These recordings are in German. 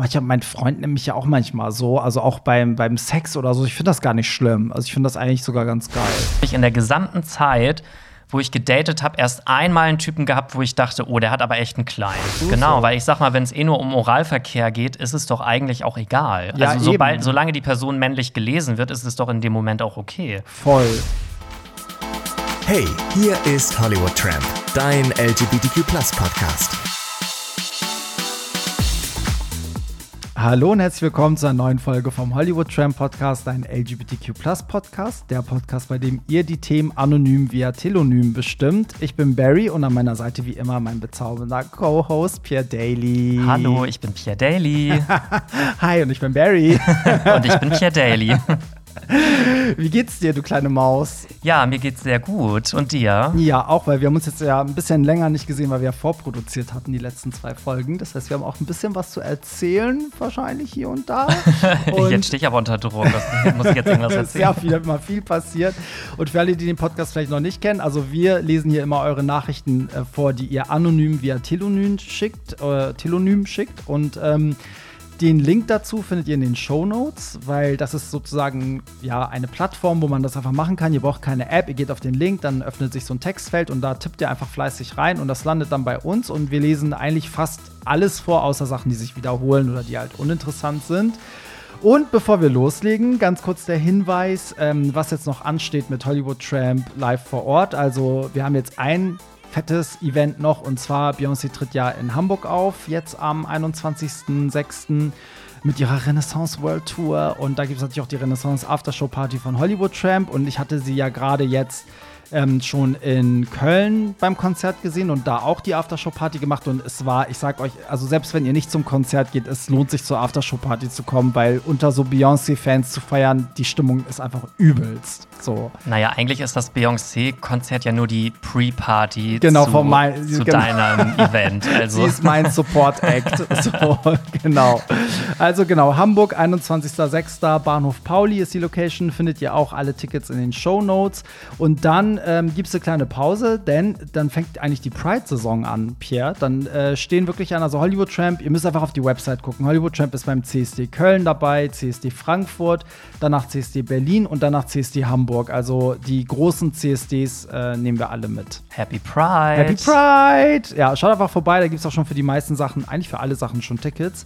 Aber ich habe mein Freund nämlich ja auch manchmal so, also auch beim, beim Sex oder so. Ich finde das gar nicht schlimm. Also ich finde das eigentlich sogar ganz geil. Ich in der gesamten Zeit, wo ich gedatet habe, erst einmal einen Typen gehabt, wo ich dachte, oh, der hat aber echt einen kleinen. Genau, weil ich sag mal, wenn es eh nur um Oralverkehr geht, ist es doch eigentlich auch egal. Ja, also sobald, eben. solange die Person männlich gelesen wird, ist es doch in dem Moment auch okay. Voll. Hey, hier ist Hollywood Tramp, dein LGBTQ Podcast. Hallo und herzlich willkommen zu einer neuen Folge vom Hollywood Tram Podcast, ein LGBTQ Podcast, der Podcast, bei dem ihr die Themen anonym via Telonym bestimmt. Ich bin Barry und an meiner Seite wie immer mein bezaubernder Co-Host Pierre Daly. Hallo, ich bin Pierre Daly. Hi und ich bin Barry. und ich bin Pierre Daly. Wie geht's dir, du kleine Maus? Ja, mir geht's sehr gut. Und dir? Ja, auch, weil wir haben uns jetzt ja ein bisschen länger nicht gesehen, weil wir ja vorproduziert hatten, die letzten zwei Folgen. Das heißt, wir haben auch ein bisschen was zu erzählen, wahrscheinlich hier und da. Und jetzt stehe ich aber unter Druck. Das muss ich jetzt irgendwas es ist erzählen? ja wieder mal viel passiert. Und für alle, die den Podcast vielleicht noch nicht kennen, also wir lesen hier immer eure Nachrichten äh, vor, die ihr anonym via Telonym schickt, äh, Telonym schickt. Und ähm, den Link dazu findet ihr in den Show Notes, weil das ist sozusagen ja eine Plattform, wo man das einfach machen kann. Ihr braucht keine App, ihr geht auf den Link, dann öffnet sich so ein Textfeld und da tippt ihr einfach fleißig rein und das landet dann bei uns und wir lesen eigentlich fast alles vor, außer Sachen, die sich wiederholen oder die halt uninteressant sind. Und bevor wir loslegen, ganz kurz der Hinweis, ähm, was jetzt noch ansteht mit Hollywood Tramp live vor Ort. Also wir haben jetzt ein fettes Event noch und zwar Beyoncé tritt ja in Hamburg auf, jetzt am 21.06. mit ihrer Renaissance World Tour und da gibt es natürlich auch die Renaissance Aftershow Party von Hollywood Tramp und ich hatte sie ja gerade jetzt ähm, schon in Köln beim Konzert gesehen und da auch die Aftershow-Party gemacht. Und es war, ich sag euch, also selbst wenn ihr nicht zum Konzert geht, es lohnt sich zur Aftershow-Party zu kommen, weil unter so Beyoncé-Fans zu feiern, die Stimmung ist einfach übelst. So. Naja, eigentlich ist das Beyoncé-Konzert ja nur die Pre-Party Genau, zu, mein- zu genau. deinem Event. Also. Sie ist mein Support-Act. so, genau. Also genau, Hamburg, 21.06. Bahnhof Pauli ist die Location. Findet ihr auch alle Tickets in den Show Notes. Und dann ähm, gibt es eine kleine Pause, denn dann fängt eigentlich die Pride-Saison an, Pierre. Dann äh, stehen wirklich an, also Hollywood Tramp, ihr müsst einfach auf die Website gucken. Hollywood Tramp ist beim CSD Köln dabei, CSD Frankfurt, danach CSD Berlin und danach CSD Hamburg. Also die großen CSDs äh, nehmen wir alle mit. Happy Pride. Happy Pride! Ja, schaut einfach vorbei, da gibt es auch schon für die meisten Sachen, eigentlich für alle Sachen schon Tickets.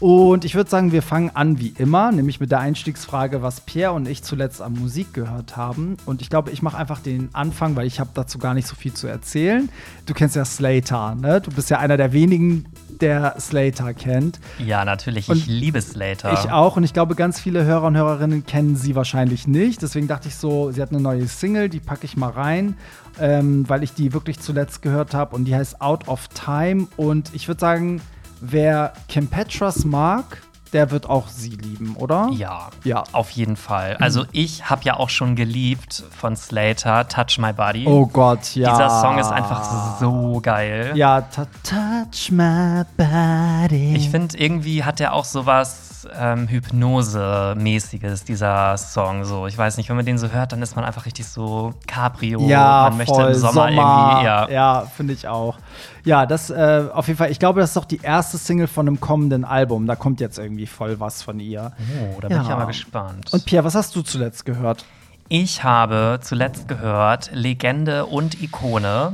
Und ich würde sagen, wir fangen an wie immer, nämlich mit der Einstiegsfrage, was Pierre und ich zuletzt an Musik gehört haben. Und ich glaube, ich mache einfach den Anfang, weil ich habe dazu gar nicht so viel zu erzählen. Du kennst ja Slater, ne? Du bist ja einer der wenigen, der Slater kennt. Ja, natürlich. Und ich liebe Slater. Ich auch und ich glaube, ganz viele Hörer und Hörerinnen kennen sie wahrscheinlich nicht. Deswegen dachte ich so, sie hat eine neue Single, die packe ich mal rein, ähm, weil ich die wirklich zuletzt gehört habe und die heißt Out of Time. Und ich würde sagen, wer Kim Petras mag, der wird auch sie lieben, oder? Ja, Ja. auf jeden Fall. Also ich habe ja auch schon geliebt von Slater, Touch My Body. Oh Gott, ja. Dieser Song ist einfach so geil. Ja, touch my body. Ich finde, irgendwie hat er auch sowas ähm, Hypnose-mäßiges, dieser Song. So, ich weiß nicht, wenn man den so hört, dann ist man einfach richtig so Cabrio. Ja, man möchte voll. im Sommer, irgendwie. Ja. ja finde ich auch. Ja, das äh, auf jeden Fall. Ich glaube, das ist doch die erste Single von einem kommenden Album. Da kommt jetzt irgendwie voll was von ihr. Oh, da bin Ja. ich aber gespannt. Und Pierre, was hast du zuletzt gehört? Ich habe zuletzt gehört Legende und Ikone.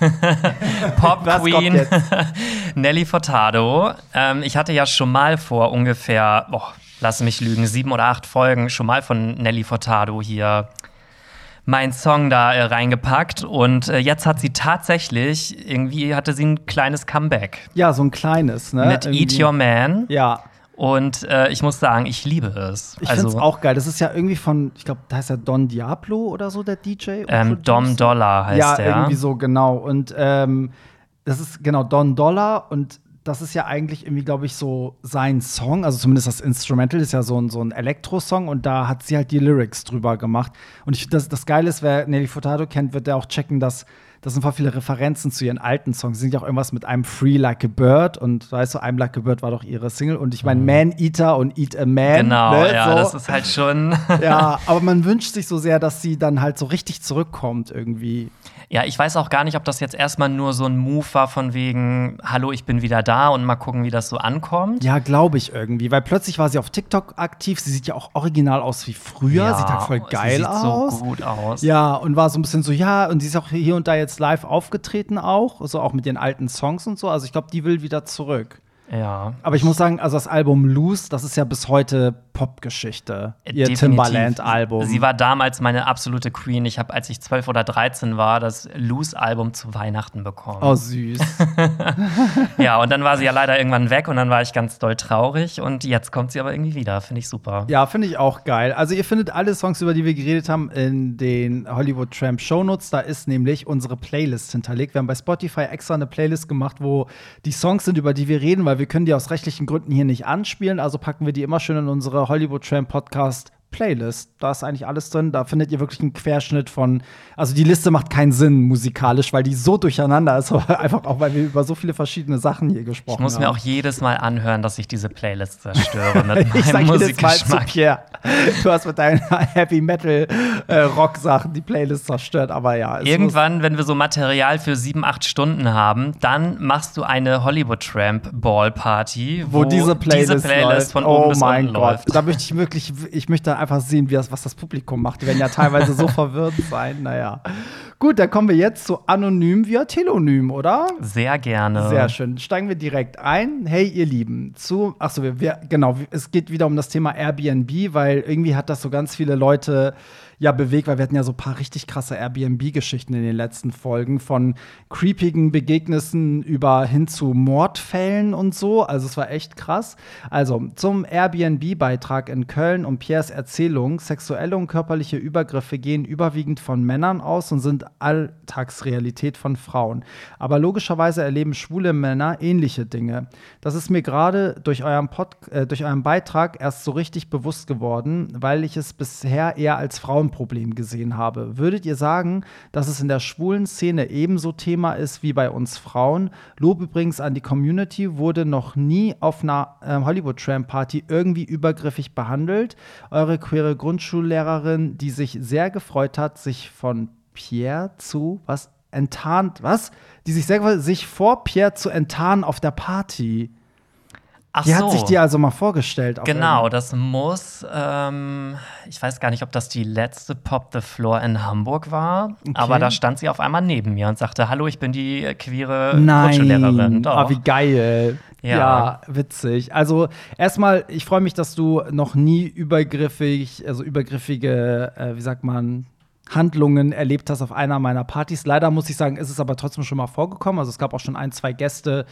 Pop Queen? Nelly Furtado. Ähm, ich hatte ja schon mal vor ungefähr, oh, lass mich lügen, sieben oder acht Folgen schon mal von Nelly Furtado hier meinen Song da äh, reingepackt und äh, jetzt hat sie tatsächlich irgendwie hatte sie ein kleines Comeback Ja, so ein kleines, ne? mit Irgendwie. Eat Your Man Ja, und äh, ich muss sagen, ich liebe es. ich find's auch geil. Das ist ja irgendwie von, ich glaube, da heißt ja Don Diablo oder so, der DJ. ähm, Dom. Dollar heißt ja, der. irgendwie so, genau. Und ähm, das ist genau Don Dollar und das ist ja eigentlich irgendwie, glaube ich, so sein Song, also zumindest das Instrumental ist ja so ein, so ein Elektro-Song und da hat sie halt die Lyrics drüber gemacht. Und ich, das, das Geile ist, wer Nelly Furtado kennt, wird ja auch checken, dass das sind voll viele Referenzen zu ihren alten Songs. Sie singt ja auch irgendwas mit einem Free Like a Bird und weißt du, I'm Like a Bird war doch ihre Single und ich meine Man Eater und Eat a Man. Genau, ne, ja, so. das ist halt schon. ja, aber man wünscht sich so sehr, dass sie dann halt so richtig zurückkommt irgendwie. Ja, ich weiß auch gar nicht, ob das jetzt erstmal nur so ein Move war von wegen, hallo, ich bin wieder da und mal gucken, wie das so ankommt. Ja, glaube ich irgendwie, weil plötzlich war sie auf TikTok aktiv. Sie sieht ja auch original aus wie früher. Ja, sieht halt voll sie geil sieht aus. so gut aus. Ja, und war so ein bisschen so, ja, und sie ist auch hier und da jetzt live aufgetreten auch, so auch mit den alten Songs und so. Also ich glaube, die will wieder zurück. Ja. Aber ich muss sagen, also das Album Loose, das ist ja bis heute Popgeschichte. Ihr Definitiv. Timbaland-Album. Sie war damals meine absolute Queen. Ich habe, als ich 12 oder 13 war, das Loose-Album zu Weihnachten bekommen. Oh, süß. Ja, und dann war sie ja leider irgendwann weg und dann war ich ganz doll traurig. Und jetzt kommt sie aber irgendwie wieder. Finde ich super. ja, finde ich auch geil. Also, ihr findet alle Songs, über die wir geredet haben, in den Hollywood Tramp Shownotes. Da ist nämlich unsere Playlist hinterlegt. Wir haben bei Spotify extra eine Playlist gemacht, wo die Songs sind, über die wir reden, weil wir können die aus rechtlichen Gründen hier nicht anspielen. Also packen wir die immer schön in unsere Hollywood Tramp Podcast Playlist. Da ist eigentlich alles drin. Da findet ihr wirklich einen Querschnitt von. Also die Liste macht keinen Sinn musikalisch, weil die so durcheinander ist. Aber einfach auch, weil wir über so viele verschiedene Sachen hier gesprochen Ich muss haben. mir auch jedes Mal anhören, dass ich diese Playlist zerstöre mit ich meinem jedes Mal zu Musikgeschmack. Du hast mit deinen Heavy Metal äh, Rock Sachen die Playlist zerstört, aber ja. Irgendwann, wenn wir so Material für sieben, acht Stunden haben, dann machst du eine Hollywood Tramp Ball Party, muss, wo diese Playlist, diese Playlist von oben oh bis mein unten Gott, läuft. da möchte ich wirklich, ich möchte einfach sehen, wie das, was das Publikum macht. Die werden ja teilweise so verwirrt sein. Naja, gut, dann kommen wir jetzt zu Anonym via Telonym, oder? Sehr gerne. Sehr schön. Steigen wir direkt ein. Hey, ihr Lieben, zu, achso, wir, wir, genau, es geht wieder um das Thema Airbnb, weil irgendwie hat das so ganz viele Leute ja bewegt, weil wir hatten ja so ein paar richtig krasse Airbnb-Geschichten in den letzten Folgen von creepigen Begegnissen über hin zu Mordfällen und so. Also es war echt krass. Also zum Airbnb-Beitrag in Köln und Piers Erzählung, sexuelle und körperliche Übergriffe gehen überwiegend von Männern aus und sind Alltagsrealität von Frauen. Aber logischerweise erleben schwule Männer ähnliche Dinge. Das ist mir gerade durch, euren äh, durch euren Beitrag erst so richtig bewusst geworden, weil ich es bisher eher als Frauenproblem gesehen habe. Würdet ihr sagen, dass es in der schwulen Szene ebenso Thema ist wie bei uns Frauen? Lob übrigens an die Community, wurde noch nie auf einer äh, Hollywood Tram Party irgendwie übergriffig behandelt. Eure queere Grundschullehrerin, die sich sehr gefreut hat, sich von Pierre zu was enttarnt, was? Die sich sehr gefreut, sich vor Pierre zu enttarnen auf der Party. Ach Die so. hat sich dir also mal vorgestellt. Genau, das muss, ähm, ich weiß gar nicht, ob das die letzte Pop the Floor in Hamburg war, aber da stand sie auf einmal neben mir und sagte, hallo, ich bin die queere Grundschullehrerin. Nein, Doch. ah, wie geil. Ja. Ja. witzig. Also erstmal, ich freue mich, dass du noch nie übergriffig, also übergriffige, äh, wie sagt man, Handlungen erlebt hast auf einer meiner Partys. Leider muss ich sagen, ist es aber trotzdem schon mal vorgekommen. Also es gab auch schon ein, zwei Gäste,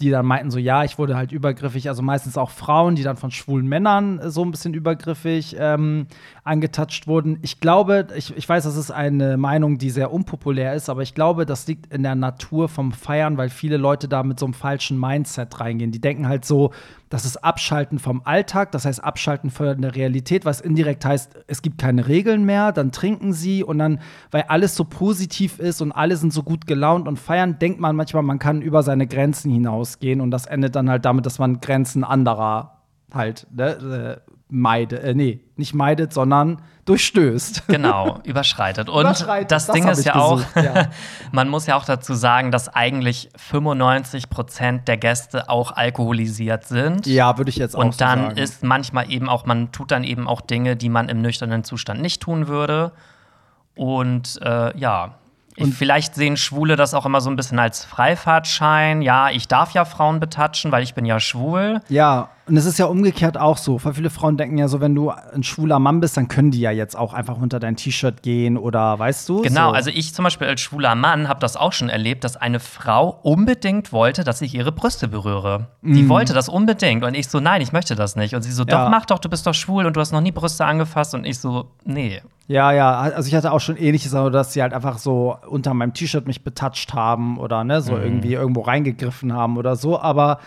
die dann meinten so, ja, ich wurde halt übergriffig. Also meistens auch Frauen, die dann von schwulen Männern äh, so ein bisschen übergriffig ähm, angetatscht wurden. Ich glaube, ich, ich weiß, das ist eine Meinung, die sehr unpopulär ist, aber ich glaube, das liegt in der Natur vom Feiern, weil viele Leute da mit so einem falschen Mindset reingehen. Die denken halt so, das ist Abschalten vom Alltag, das heißt Abschalten von der Realität, was indirekt heißt, es gibt keine Regeln mehr, dann trinken sie und dann, weil alles so positiv ist und alle sind so gut gelaunt und feiern, denkt man manchmal, man kann über seine Grenzen hinausgehen und das endet dann halt damit, dass man Grenzen anderer halt ne, äh, meidet, äh, nee, nicht meidet, sondern durchstößt. Genau, überschreitet. Und Überschreitet, das, das Ding ist ja auch, ja. man muss ja auch dazu sagen, dass eigentlich 95 Prozent der Gäste auch alkoholisiert sind. Ja, würde ich jetzt auch Und so dann sagen. ist manchmal eben auch, man tut dann eben auch Dinge, die man im nüchternen Zustand nicht tun würde. Und äh, ja, ich, vielleicht sehen Schwule das auch immer so ein bisschen als Freifahrtschein. Ja, ich darf ja Frauen betatschen, weil ich bin ja schwul. Ja, und es ist ja umgekehrt auch so. Weil viele Frauen denken ja so, wenn du ein schwuler Mann bist, dann können die ja jetzt auch einfach unter dein T-Shirt gehen oder weißt du? Genau, so. also ich zum Beispiel als schwuler Mann habe das auch schon erlebt, dass eine Frau unbedingt wollte, dass ich ihre Brüste berühre. Die wollte das unbedingt. Und ich so, nein, ich möchte das nicht. Und sie so, doch, Mhm. Ja. mach doch, du bist doch schwul und du hast noch nie Brüste angefasst. Und ich so, nee. Ja, ja, also ich hatte auch schon ähnliches, aber dass sie halt einfach so unter meinem T-Shirt mich betatscht haben oder ne, Mhm. so irgendwie irgendwo reingegriffen haben oder so. Aber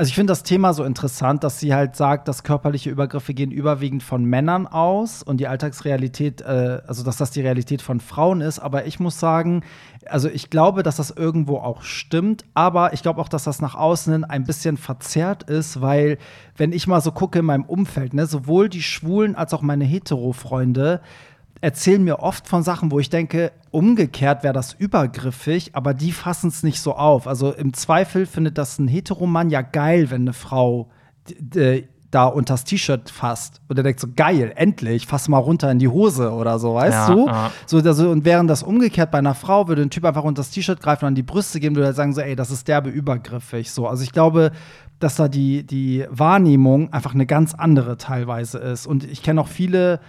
Also ich finde das Thema so interessant, dass sie halt sagt, dass körperliche Übergriffe gehen überwiegend von Männern aus und die Alltagsrealität, äh, also dass das die Realität von Frauen ist. Aber ich muss sagen, also ich glaube, dass das irgendwo auch stimmt, aber ich glaube auch, dass das nach außen ein bisschen verzerrt ist, weil wenn ich mal so gucke in meinem Umfeld, ne, sowohl die Schwulen als auch meine Hetero-Freunde, erzählen mir oft von Sachen, wo ich denke, umgekehrt wäre das übergriffig, aber die fassen es nicht so auf. Also im Zweifel findet das ein Heteromann ja geil, wenn eine Frau da unters T-Shirt fasst. Und er denkt so, geil, endlich, fass mal runter in die Hose oder so, weißt ja, du? Ja. So, also, und während das umgekehrt bei einer Frau würde ein Typ einfach unters T-Shirt greifen und an die Brüste gehen, würde er sagen so, ey, das ist derbe übergriffig. So, also ich glaube, dass da die, die Wahrnehmung einfach eine ganz andere teilweise ist. Und ich kenne auch viele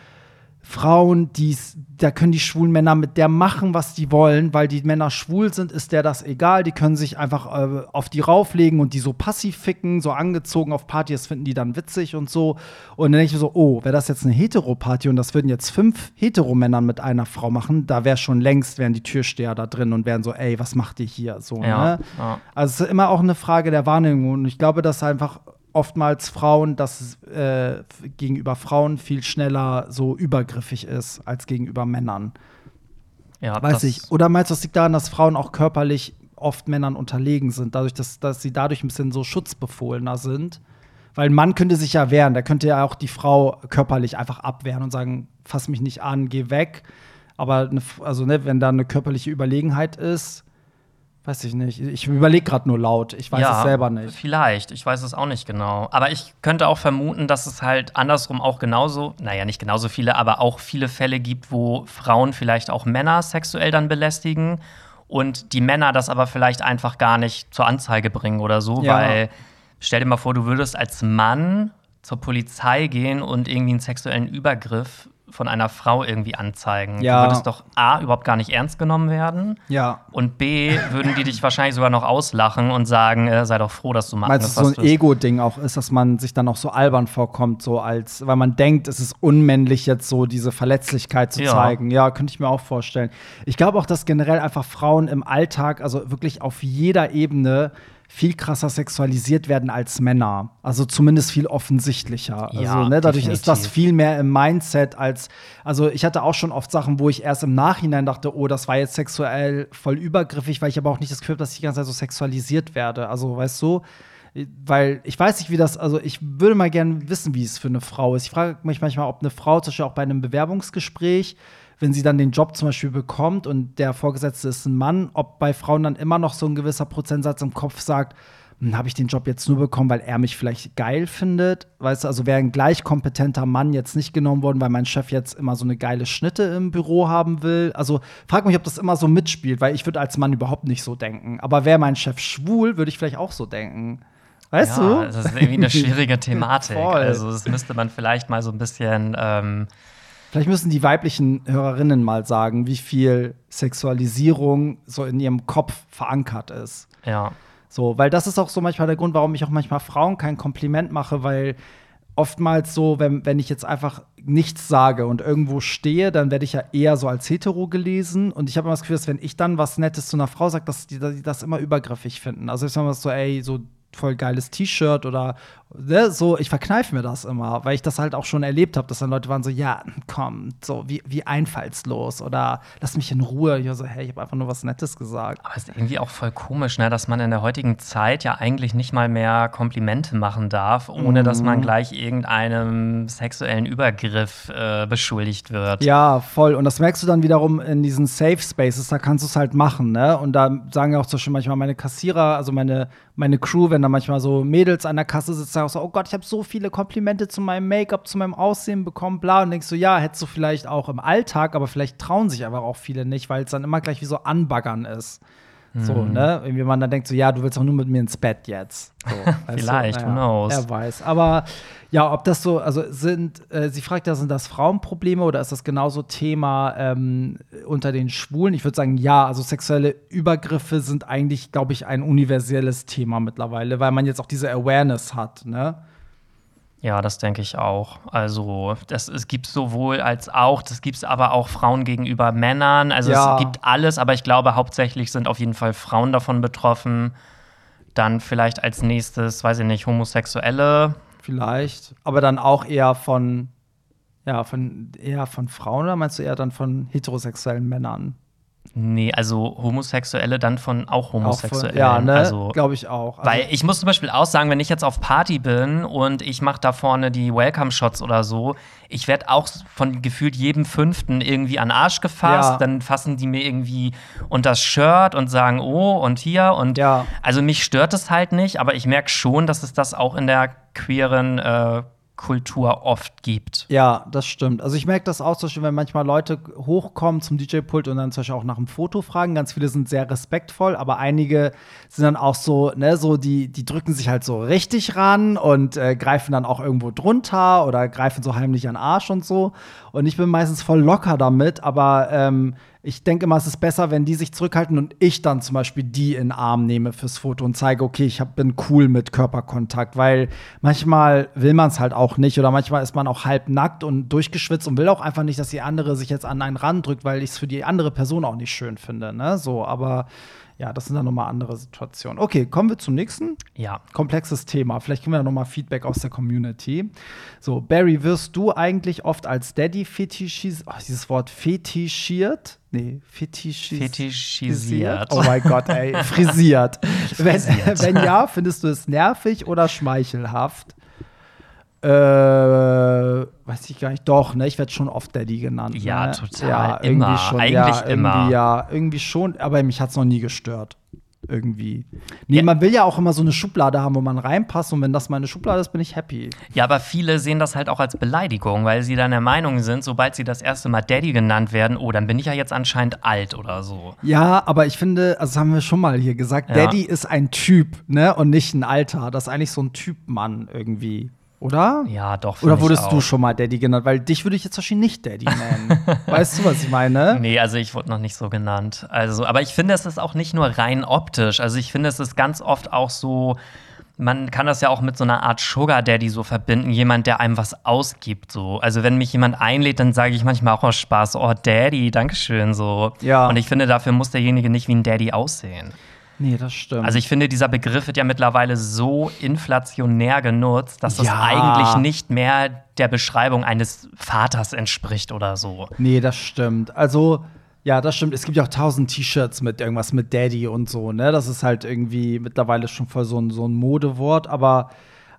Frauen, die's, da können die schwulen Männer mit der machen, was die wollen, weil die Männer schwul sind, ist der das egal. Die können sich einfach äh, auf die rauflegen und die so passiv ficken, so angezogen auf Partys finden die dann witzig und so. Und dann denke ich so, oh, wäre das jetzt eine Hetero-Party und das würden jetzt fünf Hetero-Männer mit einer Frau machen, da wäre schon längst, wären die Türsteher da drin und wären so, ey, was macht ihr hier? So, ja, ne? ja. Also es ist immer auch eine Frage der Wahrnehmung und ich glaube, dass einfach oftmals Frauen, dass äh, gegenüber Frauen viel schneller so übergriffig ist als gegenüber Männern. Ja, weiß ich. Oder meinst du, das liegt daran, dass Frauen auch körperlich oft Männern unterlegen sind, dadurch, dass, dass sie dadurch ein bisschen so schutzbefohlener sind? Weil ein Mann könnte sich ja wehren, der könnte ja auch die Frau körperlich einfach abwehren und sagen, fass mich nicht an, geh weg. Aber eine, also, ne, wenn da eine körperliche Überlegenheit ist, Weiß ich nicht. Ich überlege gerade nur laut. Ich weiß ja, es selber nicht. Vielleicht. Ich weiß es auch nicht genau. Aber ich könnte auch vermuten, dass es halt andersrum auch genauso, naja, nicht genauso viele, aber auch viele Fälle gibt, wo Frauen vielleicht auch Männer sexuell dann belästigen und die Männer das aber vielleicht einfach gar nicht zur Anzeige bringen oder so, ja. weil stell dir mal vor, du würdest als Mann zur Polizei gehen und irgendwie einen sexuellen Übergriff von einer Frau irgendwie anzeigen. Ja. Du würdest doch A, überhaupt gar nicht ernst genommen werden. Ja. Und B, würden die dich wahrscheinlich sogar noch auslachen und sagen, äh, sei doch froh, dass du machst. Weil es so ein Ego-Ding auch ist, dass man sich dann auch so albern vorkommt, so als, weil man denkt, es ist unmännlich, jetzt so diese Verletzlichkeit zu ja. zeigen. Ja, könnte ich mir auch vorstellen. Ich glaube auch, dass generell einfach Frauen im Alltag, also wirklich auf jeder Ebene, viel krasser sexualisiert werden als Männer. Also zumindest viel offensichtlicher. Ja, also, ne, dadurch definitiv. ist das viel mehr im Mindset als. Also, ich hatte auch schon oft Sachen, wo ich erst im Nachhinein dachte, oh, das war jetzt sexuell voll übergriffig, weil ich aber auch nicht das Gefühl habe, dass ich die ganze Zeit so sexualisiert werde. Also, weißt du, weil ich weiß nicht, wie das, also ich würde mal gerne wissen, wie es für eine Frau ist. Ich frage mich manchmal, ob eine Frau zum Beispiel auch bei einem Bewerbungsgespräch wenn sie dann den Job zum Beispiel bekommt und der Vorgesetzte ist ein Mann, ob bei Frauen dann immer noch so ein gewisser Prozentsatz im Kopf sagt, hm, habe ich den Job jetzt nur bekommen, weil er mich vielleicht geil findet. Weißt du, also wäre ein gleich kompetenter Mann jetzt nicht genommen worden, weil mein Chef jetzt immer so eine geile Schnitte im Büro haben will. Also frag mich, ob das immer so mitspielt, weil ich würde als Mann überhaupt nicht so denken. Aber wäre mein Chef schwul, würde ich vielleicht auch so denken. Weißt ja, du? Das ist irgendwie eine schwierige Thematik. also das müsste man vielleicht mal so ein bisschen ähm Vielleicht müssen die weiblichen Hörerinnen mal sagen, wie viel Sexualisierung so in ihrem Kopf verankert ist. Ja. So, weil das ist auch so manchmal der Grund, warum ich auch manchmal Frauen kein Kompliment mache, weil oftmals so, wenn, wenn ich jetzt einfach nichts sage und irgendwo stehe, dann werde ich ja eher so als hetero gelesen. Und ich habe immer das Gefühl, dass wenn ich dann was Nettes zu einer Frau sage, dass die, dass die das immer übergriffig finden. Also ich sage mal so, ey, so voll geiles T-Shirt oder ne, so, ich verkneife mir das immer, weil ich das halt auch schon erlebt habe, dass dann Leute waren so, ja, komm, so wie, wie einfallslos oder lass mich in Ruhe. Ich war so, hey, ich habe einfach nur was Nettes gesagt. Aber es ist irgendwie auch voll komisch, ne, dass man in der heutigen Zeit ja eigentlich nicht mal mehr Komplimente machen darf, ohne mhm. dass man gleich irgendeinem sexuellen Übergriff äh, beschuldigt wird. Ja, voll. Und das merkst du dann wiederum in diesen Safe Spaces, da kannst du es halt machen, ne? Und da sagen ja auch zum Beispiel manchmal meine Kassierer, also meine, meine Crew, wenn da manchmal so Mädels an der Kasse sitzen, sagen so, oh Gott, ich habe so viele Komplimente zu meinem Make-up, zu meinem Aussehen bekommen, bla. Und denkst so, ja, hättest du vielleicht auch im Alltag, aber vielleicht trauen sich aber auch viele nicht, weil es dann immer gleich wie so anbaggern ist. So, mhm. ne? Irgendwie man dann denkt so, ja, du willst auch nur mit mir ins Bett jetzt. So, Vielleicht, naja, who knows. Er weiß. Aber ja, ob das so, also sind, äh, sie fragt ja, sind das Frauenprobleme oder ist das genauso Thema ähm, unter den Schwulen? Ich würde sagen, ja, also sexuelle Übergriffe sind eigentlich, glaube ich, ein universelles Thema mittlerweile, weil man jetzt auch diese Awareness hat, ne? Ja, das denke ich auch. Also, das, es gibt sowohl als auch, das gibt es aber auch Frauen gegenüber Männern. Also, ja. es gibt alles, aber ich glaube, hauptsächlich sind auf jeden Fall Frauen davon betroffen. Dann vielleicht als nächstes, weiß ich nicht, Homosexuelle. Vielleicht. Aber dann auch eher von, ja, von eher von Frauen oder meinst du eher dann von heterosexuellen Männern? Nee, also Homosexuelle dann von auch Homosexuellen. Auch von, ja, ne? Also, glaube ich auch. Also, weil ich muss zum Beispiel auch sagen, wenn ich jetzt auf Party bin und ich mache da vorne die Welcome-Shots oder so, ich werde auch von gefühlt jedem Fünften irgendwie an den Arsch gefasst. Ja. Dann fassen die mir irgendwie unter das Shirt und sagen, oh, und hier. Und Ja. also mich stört es halt nicht, aber ich merke schon, dass es das auch in der queeren äh, Kultur oft gibt. Ja, das stimmt. Also ich merke das auch zum Beispiel, wenn manchmal Leute hochkommen zum DJ-Pult und dann zum Beispiel auch nach einem Foto fragen. Ganz viele sind sehr respektvoll, aber einige sind dann auch so, ne, so die, die drücken sich halt so richtig ran und äh, greifen dann auch irgendwo drunter oder greifen so heimlich an Arsch und so. Und ich bin meistens voll locker damit, aber ähm, ich denke immer, es ist besser, wenn die sich zurückhalten und ich dann zum Beispiel die in den Arm nehme fürs Foto und zeige, okay, ich hab, bin cool mit Körperkontakt, weil manchmal will man es halt auch nicht oder manchmal ist man auch halb nackt und durchgeschwitzt und will auch einfach nicht, dass die andere sich jetzt an einen randrückt, weil ich es für die andere Person auch nicht schön finde, ne? So, aber ja, das sind dann nochmal andere Situationen. Okay, kommen wir zum nächsten Ja. komplexes Thema. Vielleicht kriegen wir da noch mal Feedback aus der Community. So, Barry, wirst du eigentlich oft als Daddy fetischisiert? Oh, dieses Wort fetischiert? Nee, fetischis Fetischisiert. Oh mein Gott, ey, frisiert. wenn, wenn ja, findest du es nervig oder schmeichelhaft? Äh, weiß ich gar nicht. Doch, ne? Ich werde schon oft Daddy genannt. Ja, ne? total. Ja, irgendwie Immer. schon. Eigentlich ja, immer. Irgendwie, ja, irgendwie schon. Aber mich hat es noch nie gestört. Irgendwie. Nee, Ja. man will ja auch immer so eine Schublade haben, wo man reinpasst. Und wenn das meine Schublade ist, bin ich happy. Ja, aber viele sehen das halt auch als Beleidigung, weil sie dann der Meinung sind, sobald sie das erste Mal Daddy genannt werden, oh, dann bin ich ja jetzt anscheinend alt oder so. Ja, aber ich finde, also das haben wir schon mal hier gesagt, Ja. Daddy ist ein Typ, ne? Und nicht ein Alter. Das ist eigentlich so ein Typmann irgendwie. Oder? Ja, doch. Oder wurdest auch. du schon mal Daddy genannt? Weil dich würde ich jetzt wahrscheinlich nicht Daddy nennen. weißt du, was ich meine? Nee, also ich wurde noch nicht so genannt. Also, aber ich finde, es ist auch nicht nur rein optisch. Also ich finde, es ist ganz oft auch so, man kann das ja auch mit so einer Art Sugar Daddy so verbinden, jemand, der einem was ausgibt. So. Also wenn mich jemand einlädt, dann sage ich manchmal auch aus Spaß, oh Daddy, Dankeschön. So. Ja. Und ich finde, dafür muss derjenige nicht wie ein Daddy aussehen. Nee, das stimmt. Also ich finde, dieser Begriff wird ja mittlerweile so inflationär genutzt, dass das Ja. eigentlich nicht mehr der Beschreibung eines Vaters entspricht oder so. Nee, das stimmt. Also, ja, das stimmt. Es gibt ja auch tausend T-Shirts mit irgendwas mit Daddy und so, ne? Das ist halt irgendwie mittlerweile schon voll so ein, so ein Modewort, aber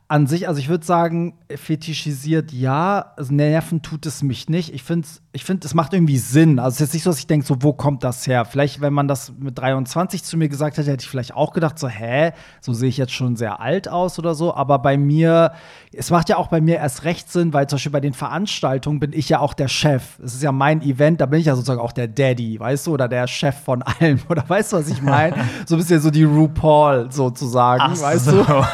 an sich, also ich würde sagen, fetischisiert ja, also nerven tut es mich nicht. Ich finde, ich find, es macht irgendwie Sinn. Also es ist jetzt nicht so, dass ich denke, so, wo kommt das her? Vielleicht, wenn man das mit 23 zu mir gesagt hätte, hätte ich vielleicht auch gedacht, so, hä, so sehe ich jetzt schon sehr alt aus oder so. Aber bei mir, es macht ja auch bei mir erst recht Sinn, weil zum Beispiel bei den Veranstaltungen bin ich ja auch der Chef. Es ist ja mein Event, da bin ich ja sozusagen auch der Daddy, weißt du, oder der Chef von allem. Oder weißt du, was ich meine? so ein bisschen so die RuPaul sozusagen, Ach weißt so. du?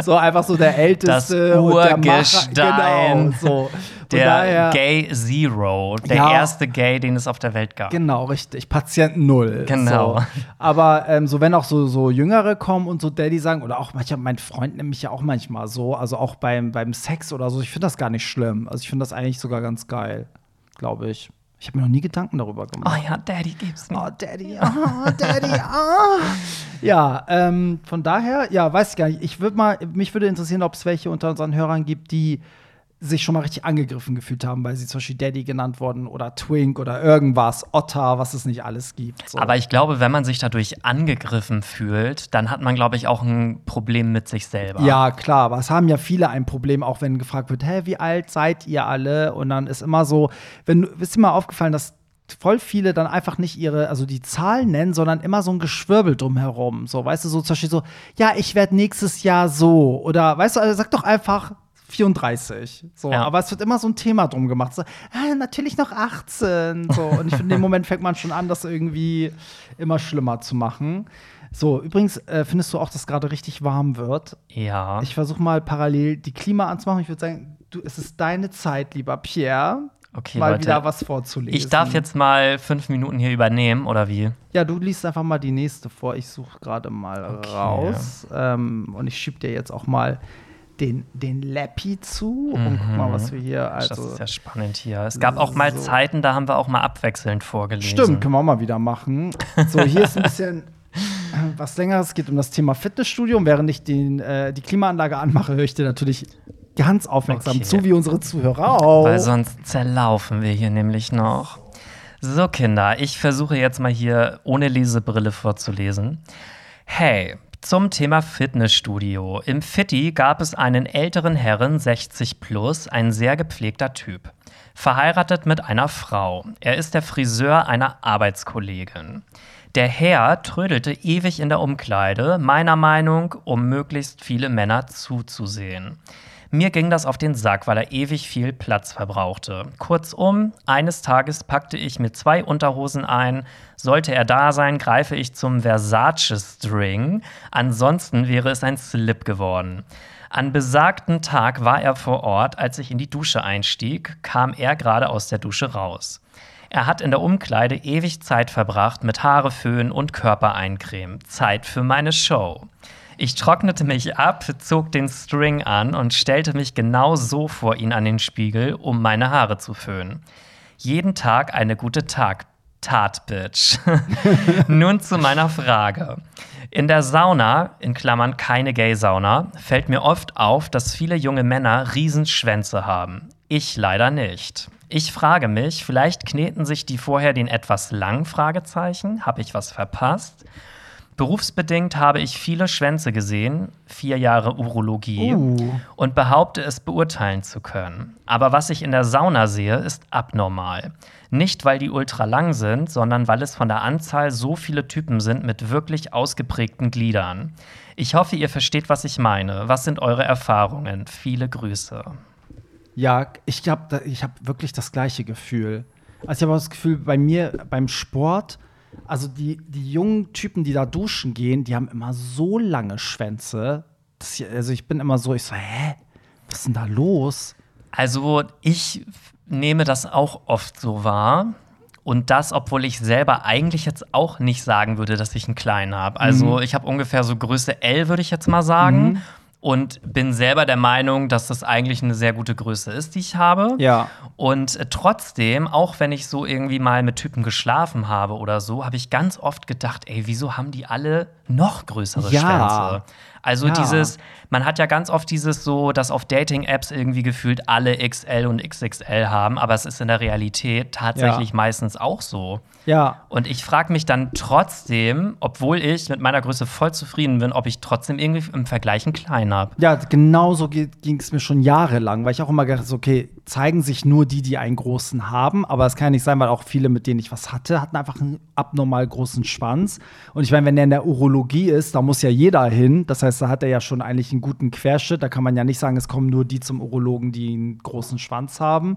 so einfach so der Älteste Das und der Macher. Urgestein. Genau, so. Der daher, Gay Zero, der Ja. erste Gay, den es auf der Welt gab. Genau, richtig. Patient Null. Genau. So. Aber ähm, so, wenn auch so, so Jüngere kommen und so Daddy sagen, oder auch manchmal, mein Freund nennt mich ja auch manchmal so, also auch beim, beim Sex oder so, ich finde das gar nicht schlimm. Also ich finde das eigentlich sogar ganz geil, glaube ich. Ich habe mir noch nie Gedanken darüber Oh gemacht. ja, Daddy gibt's mir. Oh, Daddy, oh, Daddy, oh. Ja, ähm, von daher, ja, weiß ich gar nicht. Ich würde mal, mich würde interessieren, ob es welche unter unseren Hörern gibt, die sich schon mal richtig angegriffen gefühlt haben, weil sie zum Beispiel Daddy genannt wurden oder Twink oder irgendwas, Otter, was es nicht alles gibt. So. Aber ich glaube, wenn man sich dadurch angegriffen fühlt, dann hat man, glaube ich, auch ein Problem mit sich selber. Ja, klar, aber es haben ja viele ein Problem, auch wenn gefragt wird, hä, wie alt seid ihr alle? Und dann ist immer so, wenn du- ist dir mal aufgefallen, dass voll viele dann einfach nicht ihre, also die Zahlen nennen, sondern immer so ein Geschwirbel drumherum. So, weißt du, so zum Beispiel so, ja, ich werde nächstes Jahr so. Oder weißt du, also sag doch einfach 34. So, Ja. aber es wird immer so ein Thema drum gemacht. So, ah, natürlich noch 18. So, und ich finde, in dem Moment fängt man schon an, das irgendwie immer schlimmer zu machen. So, übrigens, äh, findest du auch, dass gerade richtig warm wird? Ja. Ich versuche mal parallel die Klima anzumachen. Ich würde sagen, du, es ist deine Zeit, lieber Pierre, Okay, mal Leute. wieder was vorzulesen. Ich darf jetzt mal fünf Minuten hier übernehmen, oder wie? Ja, du liest einfach mal die nächste vor. Ich suche gerade mal raus. Ähm, und ich schieb dir jetzt auch mal den, den Lappy zu. Und guck mal, was wir hier. Also, das ist ja spannend hier. Es gab auch mal so. Zeiten, da haben wir auch mal abwechselnd vorgelesen. Stimmt, können wir auch mal wieder machen. So, hier ist ein bisschen. was längeres. Es geht um das Thema Fitnessstudio. Und während ich den, äh, die Klimaanlage anmache, höre ich dir natürlich ganz aufmerksam Okay. zu, wie unsere Zuhörer auch. Weil sonst zerlaufen wir hier nämlich noch. So, Kinder, ich versuche jetzt mal hier ohne Lesebrille vorzulesen. Hey, zum Thema Fitnessstudio. Im Fitti gab es einen älteren Herren, 60 plus, ein sehr gepflegter Typ. Verheiratet mit einer Frau. Er ist der Friseur einer Arbeitskollegin. Der Herr trödelte ewig in der Umkleide, meiner Meinung, um möglichst viele Männer zuzusehen. Mir ging das auf den Sack, weil er ewig viel Platz verbrauchte. Kurzum, eines Tages packte ich mir zwei Unterhosen ein. Sollte er da sein, greife ich zum Versace-String. Ansonsten wäre es ein Slip geworden. An besagten Tag war er vor Ort. Als ich in die Dusche einstieg, kam er gerade aus der Dusche raus. Er hat in der Umkleide ewig Zeit verbracht mit Haare föhnen und Körper eincremen. Zeit für meine Show. Ich trocknete mich ab, zog den String an und stellte mich genau so vor ihn an den Spiegel, um meine Haare zu föhnen. Jeden Tag eine gute Tag Tat, Bitch. Nun zu meiner Frage. In der Sauna, in Klammern keine Gay-Sauna, fällt mir oft auf, dass viele junge Männer Riesenschwänze haben. Ich leider nicht. Ich frage mich, vielleicht kneten sich die vorher den etwas lang? Fragezeichen. Habe ich was verpasst? Berufsbedingt habe ich viele Schwänze gesehen, vier Jahre Urologie, Uh. und behaupte es beurteilen zu können. Aber was ich in der Sauna sehe, ist abnormal. Nicht, weil die ultra lang sind, sondern weil es von der Anzahl so viele Typen sind mit wirklich ausgeprägten Gliedern. Ich hoffe, ihr versteht, was ich meine. Was sind eure Erfahrungen? Viele Grüße. Ja, ich habe ich hab wirklich das gleiche Gefühl. Also ich habe das Gefühl, bei mir beim Sport, also die, die jungen Typen, die da duschen gehen, die haben immer so lange Schwänze. ich, also ich bin immer so, ich so, hä? Was ist denn da los? Also ich nehme das auch oft so wahr. Und das, obwohl ich selber eigentlich jetzt auch nicht sagen würde, dass ich einen kleinen habe. Also ich habe ungefähr so Größe L, würde ich jetzt mal sagen. Und bin selber der Meinung, dass das eigentlich eine sehr gute Größe ist, die ich habe. Ja. Und äh, trotzdem, auch wenn ich so irgendwie mal mit Typen geschlafen habe oder so, habe ich ganz oft gedacht, ey, wieso haben die alle noch größere Ja. Schwänze? Also Ja. dieses, man hat ja ganz oft dieses so, dass auf Dating-Apps irgendwie gefühlt alle XL und XXL haben, aber es ist in der Realität tatsächlich Ja. meistens auch so. Ja. Und ich frage mich dann trotzdem, obwohl ich mit meiner Größe voll zufrieden bin, ob ich trotzdem irgendwie im Vergleich einen kleinen habe. Ja, genau so ging es mir schon jahrelang, weil ich auch immer gedacht so, okay, zeigen sich nur die, die einen großen haben, aber es kann ja nicht sein, weil auch viele, mit denen ich was hatte, hatten einfach einen abnormal großen Schwanz. Und ich meine, wenn der in der Urologie ist, da muss ja jeder hin. Das heißt, da hat er ja schon eigentlich einen guten Querschnitt. Da kann man ja nicht sagen, es kommen nur die zum Urologen, die einen großen Schwanz haben.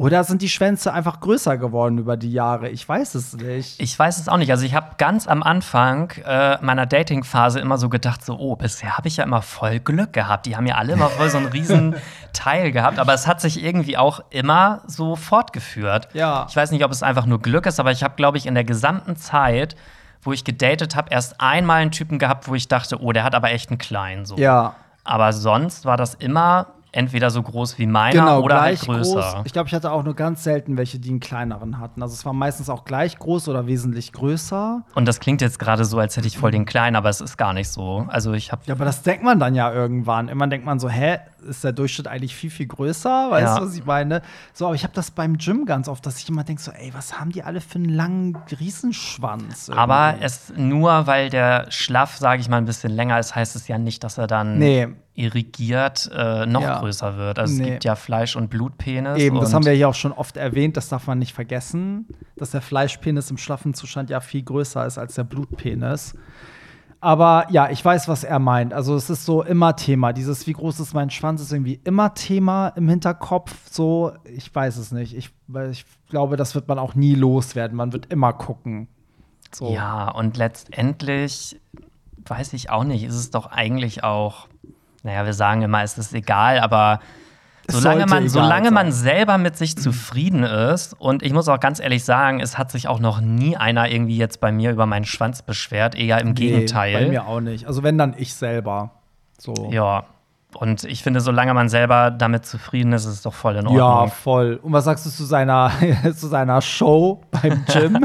Oder sind die Schwänze einfach größer geworden über die Jahre? Ich weiß es nicht. Ich weiß es auch nicht. Also ich habe ganz am Anfang äh, meiner Dating-Phase immer so gedacht, so, oh, bisher habe ich ja immer voll Glück gehabt. Die haben ja alle immer voll so einen riesen Teil gehabt. Aber es hat sich irgendwie auch immer so fortgeführt. Ja. Ich weiß nicht, ob es einfach nur Glück ist, aber ich habe, glaube ich, in der gesamten Zeit, wo ich gedatet habe, erst einmal einen Typen gehabt, wo ich dachte, oh, der hat aber echt einen kleinen. So. ja. Aber sonst war das immer entweder so groß wie meiner Genau, oder gleich halt größer. groß. Ich glaube, ich hatte auch nur ganz selten welche, die einen kleineren hatten. Also es war meistens auch gleich groß oder wesentlich größer. Und das klingt jetzt gerade so, als hätte ich voll den kleinen, aber es ist gar nicht so. Also ich habe Ja, aber das denkt man dann ja irgendwann. Irgendwann denkt man so, hä, ist der Durchschnitt eigentlich viel, viel größer? Weißt Ja. du, was ich meine? So, aber ich habe das beim Gym ganz oft, dass ich immer denke so, ey, was haben die alle für einen langen Riesenschwanz? Aber irgendwie? es nur, weil der Schlaff, sage ich mal, ein bisschen länger ist, heißt es ja nicht, dass er dann Nee. irrigiert äh, noch Ja. größer wird. Also Nee. es gibt ja Fleisch- und Blutpenis. Eben, das haben wir hier auch schon oft erwähnt, das darf man nicht vergessen, dass der Fleischpenis im schlaffen Zustand ja viel größer ist als der Blutpenis. Aber ja, ich weiß, was er meint. Also es ist so immer Thema. Dieses, wie groß ist mein Schwanz, ist irgendwie immer Thema im Hinterkopf. So, ich weiß es nicht. Ich, ich glaube, das wird man auch nie loswerden. Man wird immer gucken. So. Ja, und letztendlich weiß ich auch nicht, ist es doch eigentlich auch, naja, wir sagen immer, es ist egal, aber solange man, solange man selber mit sich zufrieden ist, und ich muss auch ganz ehrlich sagen, es hat sich auch noch nie einer irgendwie jetzt bei mir über meinen Schwanz beschwert, eher im Nee, Gegenteil. Bei mir auch nicht. Also wenn dann ich selber. So. Ja. Und ich finde, solange man selber damit zufrieden ist, ist es doch voll in Ordnung. Ja, voll. Und was sagst du zu seiner, zu seiner Show beim Gym?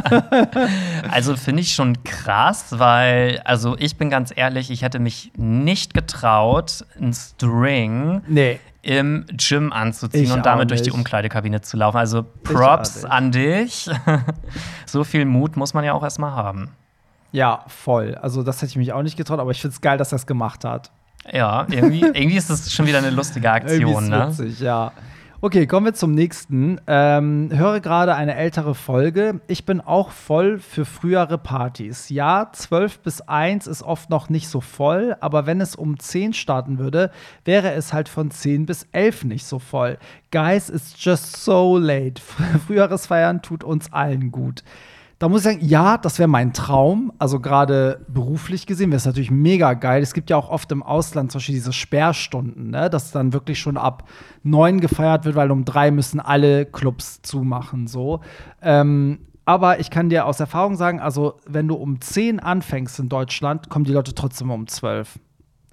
also finde ich schon krass, weil, also ich bin ganz ehrlich, ich hätte mich nicht getraut, einen String nee. im Gym anzuziehen Ich und damit durch die. Umkleidekabine zu laufen. Also Props an dich. so viel Mut muss man ja auch erstmal haben. Ja, voll. Also, das hätte ich mich auch nicht getraut, aber ich finde es geil, dass er es gemacht hat. Ja, irgendwie, irgendwie ist es schon wieder eine lustige Aktion, ist ne? witzig, ja. Okay, kommen wir zum nächsten. Ähm, höre gerade eine ältere Folge. Ich bin auch voll für frühere Partys. Ja, 12 bis 1 ist oft noch nicht so voll, aber wenn es um 10 starten würde, wäre es halt von 10 bis 11 nicht so voll. Guys, it's just so late. Früheres Feiern tut uns allen gut. Da muss ich sagen, ja, das wäre mein Traum. Also gerade beruflich gesehen wäre es natürlich mega geil. Es gibt ja auch oft im Ausland zum Beispiel diese Sperrstunden, ne? dass dann wirklich schon ab neun gefeiert wird, weil um drei müssen alle Clubs zumachen. So. Ähm, aber ich kann dir aus Erfahrung sagen, also wenn du um 10 anfängst in Deutschland, kommen die Leute trotzdem um 12.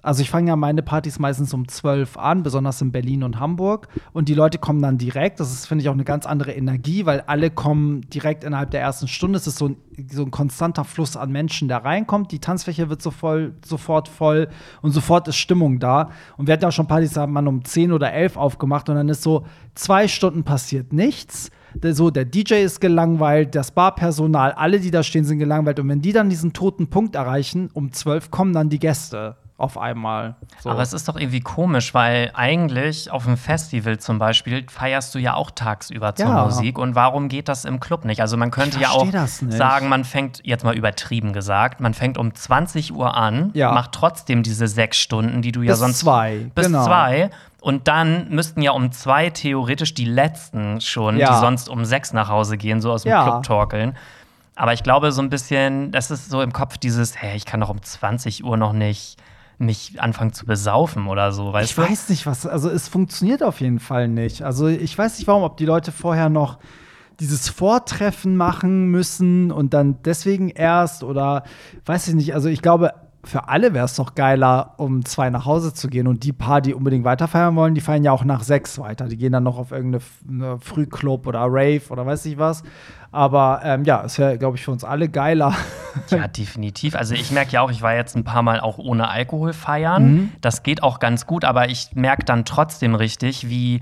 Also ich fange ja meine Partys meistens um 12 an, besonders in Berlin und Hamburg. Und die Leute kommen dann direkt. Das ist, finde ich, auch eine ganz andere Energie, weil alle kommen direkt innerhalb der ersten Stunde. Es ist so ein, so ein konstanter Fluss an Menschen, der reinkommt. Die Tanzfläche wird so voll, sofort voll und sofort ist Stimmung da. Und wir hatten ja auch schon Partys, da hat man um 10 oder 11 aufgemacht und dann ist so, zwei Stunden passiert nichts. So, der DJ ist gelangweilt, das Barpersonal, alle, die da stehen, sind gelangweilt. Und wenn die dann diesen toten Punkt erreichen, um 12 kommen dann die Gäste auf einmal. So. Aber es ist doch irgendwie komisch, weil eigentlich auf einem Festival zum Beispiel feierst du ja auch tagsüber zur Ja. Musik. Und warum geht das im Club nicht? Also man könnte ja auch sagen, man fängt, jetzt mal übertrieben gesagt, man fängt um 20 Uhr an, Ja. macht trotzdem diese sechs Stunden, die du ja Bis sonst zwei, bis genau. zwei. Und dann müssten ja um zwei theoretisch die letzten schon, Ja. die sonst um sechs nach Hause gehen, so aus dem Ja. Club torkeln. Aber ich glaube, so ein bisschen, das ist so im Kopf dieses, hey, ich kann doch um 20 Uhr noch nicht mich anfangen zu besaufen oder so, weißt Ich du? weiß nicht, was. Also, es funktioniert auf jeden Fall nicht. Also, ich weiß nicht, warum, ob die Leute vorher noch dieses Vortreffen machen müssen und dann deswegen erst oder weiß ich nicht. Also, ich glaube, für alle wäre es doch geiler, um zwei nach Hause zu gehen und die paar, die unbedingt weiterfeiern wollen, die feiern ja auch nach sechs weiter. Die gehen dann noch auf irgendeine F- eine Frühclub oder Rave oder weiß ich was. Aber ähm, ja, es wäre, glaube ich, für uns alle geiler. Ja, definitiv. Also ich merke ja auch, ich war jetzt ein paar Mal auch ohne Alkohol feiern. Mhm. Das geht auch ganz gut, aber ich merke dann trotzdem richtig, wie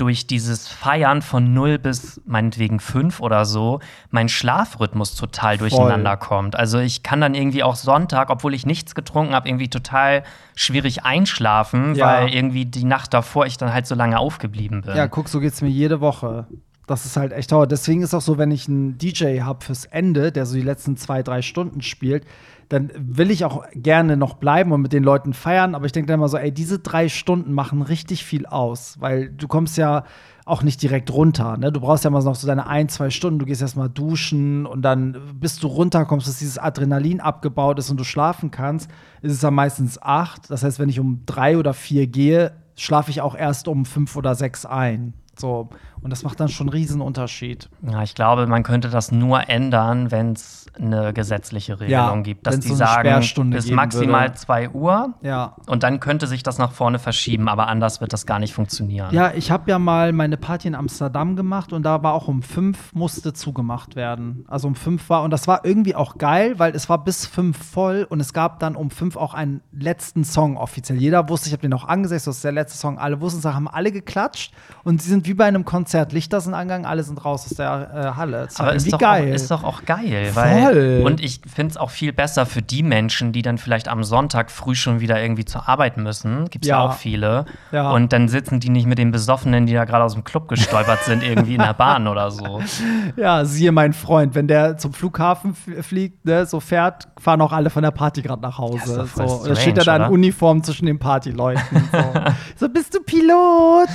durch dieses Feiern von 0 bis meinetwegen 5 oder so mein Schlafrhythmus total durcheinander kommt. Also ich kann dann irgendwie auch Sonntag, obwohl ich nichts getrunken habe, irgendwie total schwierig einschlafen, Ja. weil irgendwie die Nacht davor ich dann halt so lange aufgeblieben bin. Ja, guck, so geht's mir jede Woche. Das ist halt echt teuer. Deswegen ist auch so, wenn ich einen DJ habe fürs Ende, der so die letzten zwei, drei Stunden spielt, dann will ich auch gerne noch bleiben und mit den Leuten feiern. Aber ich denke dann immer so, ey, diese drei Stunden machen richtig viel aus, weil du kommst ja auch nicht direkt runter. Ne? Du brauchst ja mal noch so deine ein, zwei Stunden. Du gehst erstmal duschen und dann, bis du runterkommst, dass dieses Adrenalin abgebaut ist und du schlafen kannst, ist es dann meistens acht. Das heißt, wenn ich um drei oder vier gehe, schlafe ich auch erst um fünf oder sechs ein. So. Und das macht dann schon einen Unterschied. Ja, ich glaube, man könnte das nur ändern, wenn es eine gesetzliche Regelung Ja, gibt, dass die so sagen, bis maximal würde. 2 Uhr Ja. und dann könnte sich das nach vorne verschieben, aber anders wird das gar nicht funktionieren. Ja, ich habe ja mal meine Party in Amsterdam gemacht und da war auch um fünf musste zugemacht werden. Also um fünf war, und das war irgendwie auch geil, weil es war bis fünf voll und es gab dann um fünf auch einen letzten Song offiziell. Jeder wusste, ich habe den auch angesetzt, das ist der letzte Song, alle wussten haben alle geklatscht und sie sind wie bei einem Konzert, Lichter sind angegangen, alle sind raus aus der äh, Halle. Das Aber ist irgendwie doch, geil. Auch, ist doch auch geil, Voll. weil und ich finde es auch viel besser für die Menschen, die dann vielleicht am Sonntag früh schon wieder irgendwie zur Arbeit müssen. Gibt es ja. Ja. auch viele. Ja. Und dann sitzen die nicht mit den Besoffenen, die da gerade aus dem Club gestolpert sind, irgendwie in der Bahn oder so. Ja, siehe mein Freund, wenn der zum Flughafen fliegt, ne, so fährt, fahren auch alle von der Party gerade nach Ja, Hause. voll so. Da steht er strange, da in? Uniform zwischen den Partyleuten. So. so, bist du Pilot?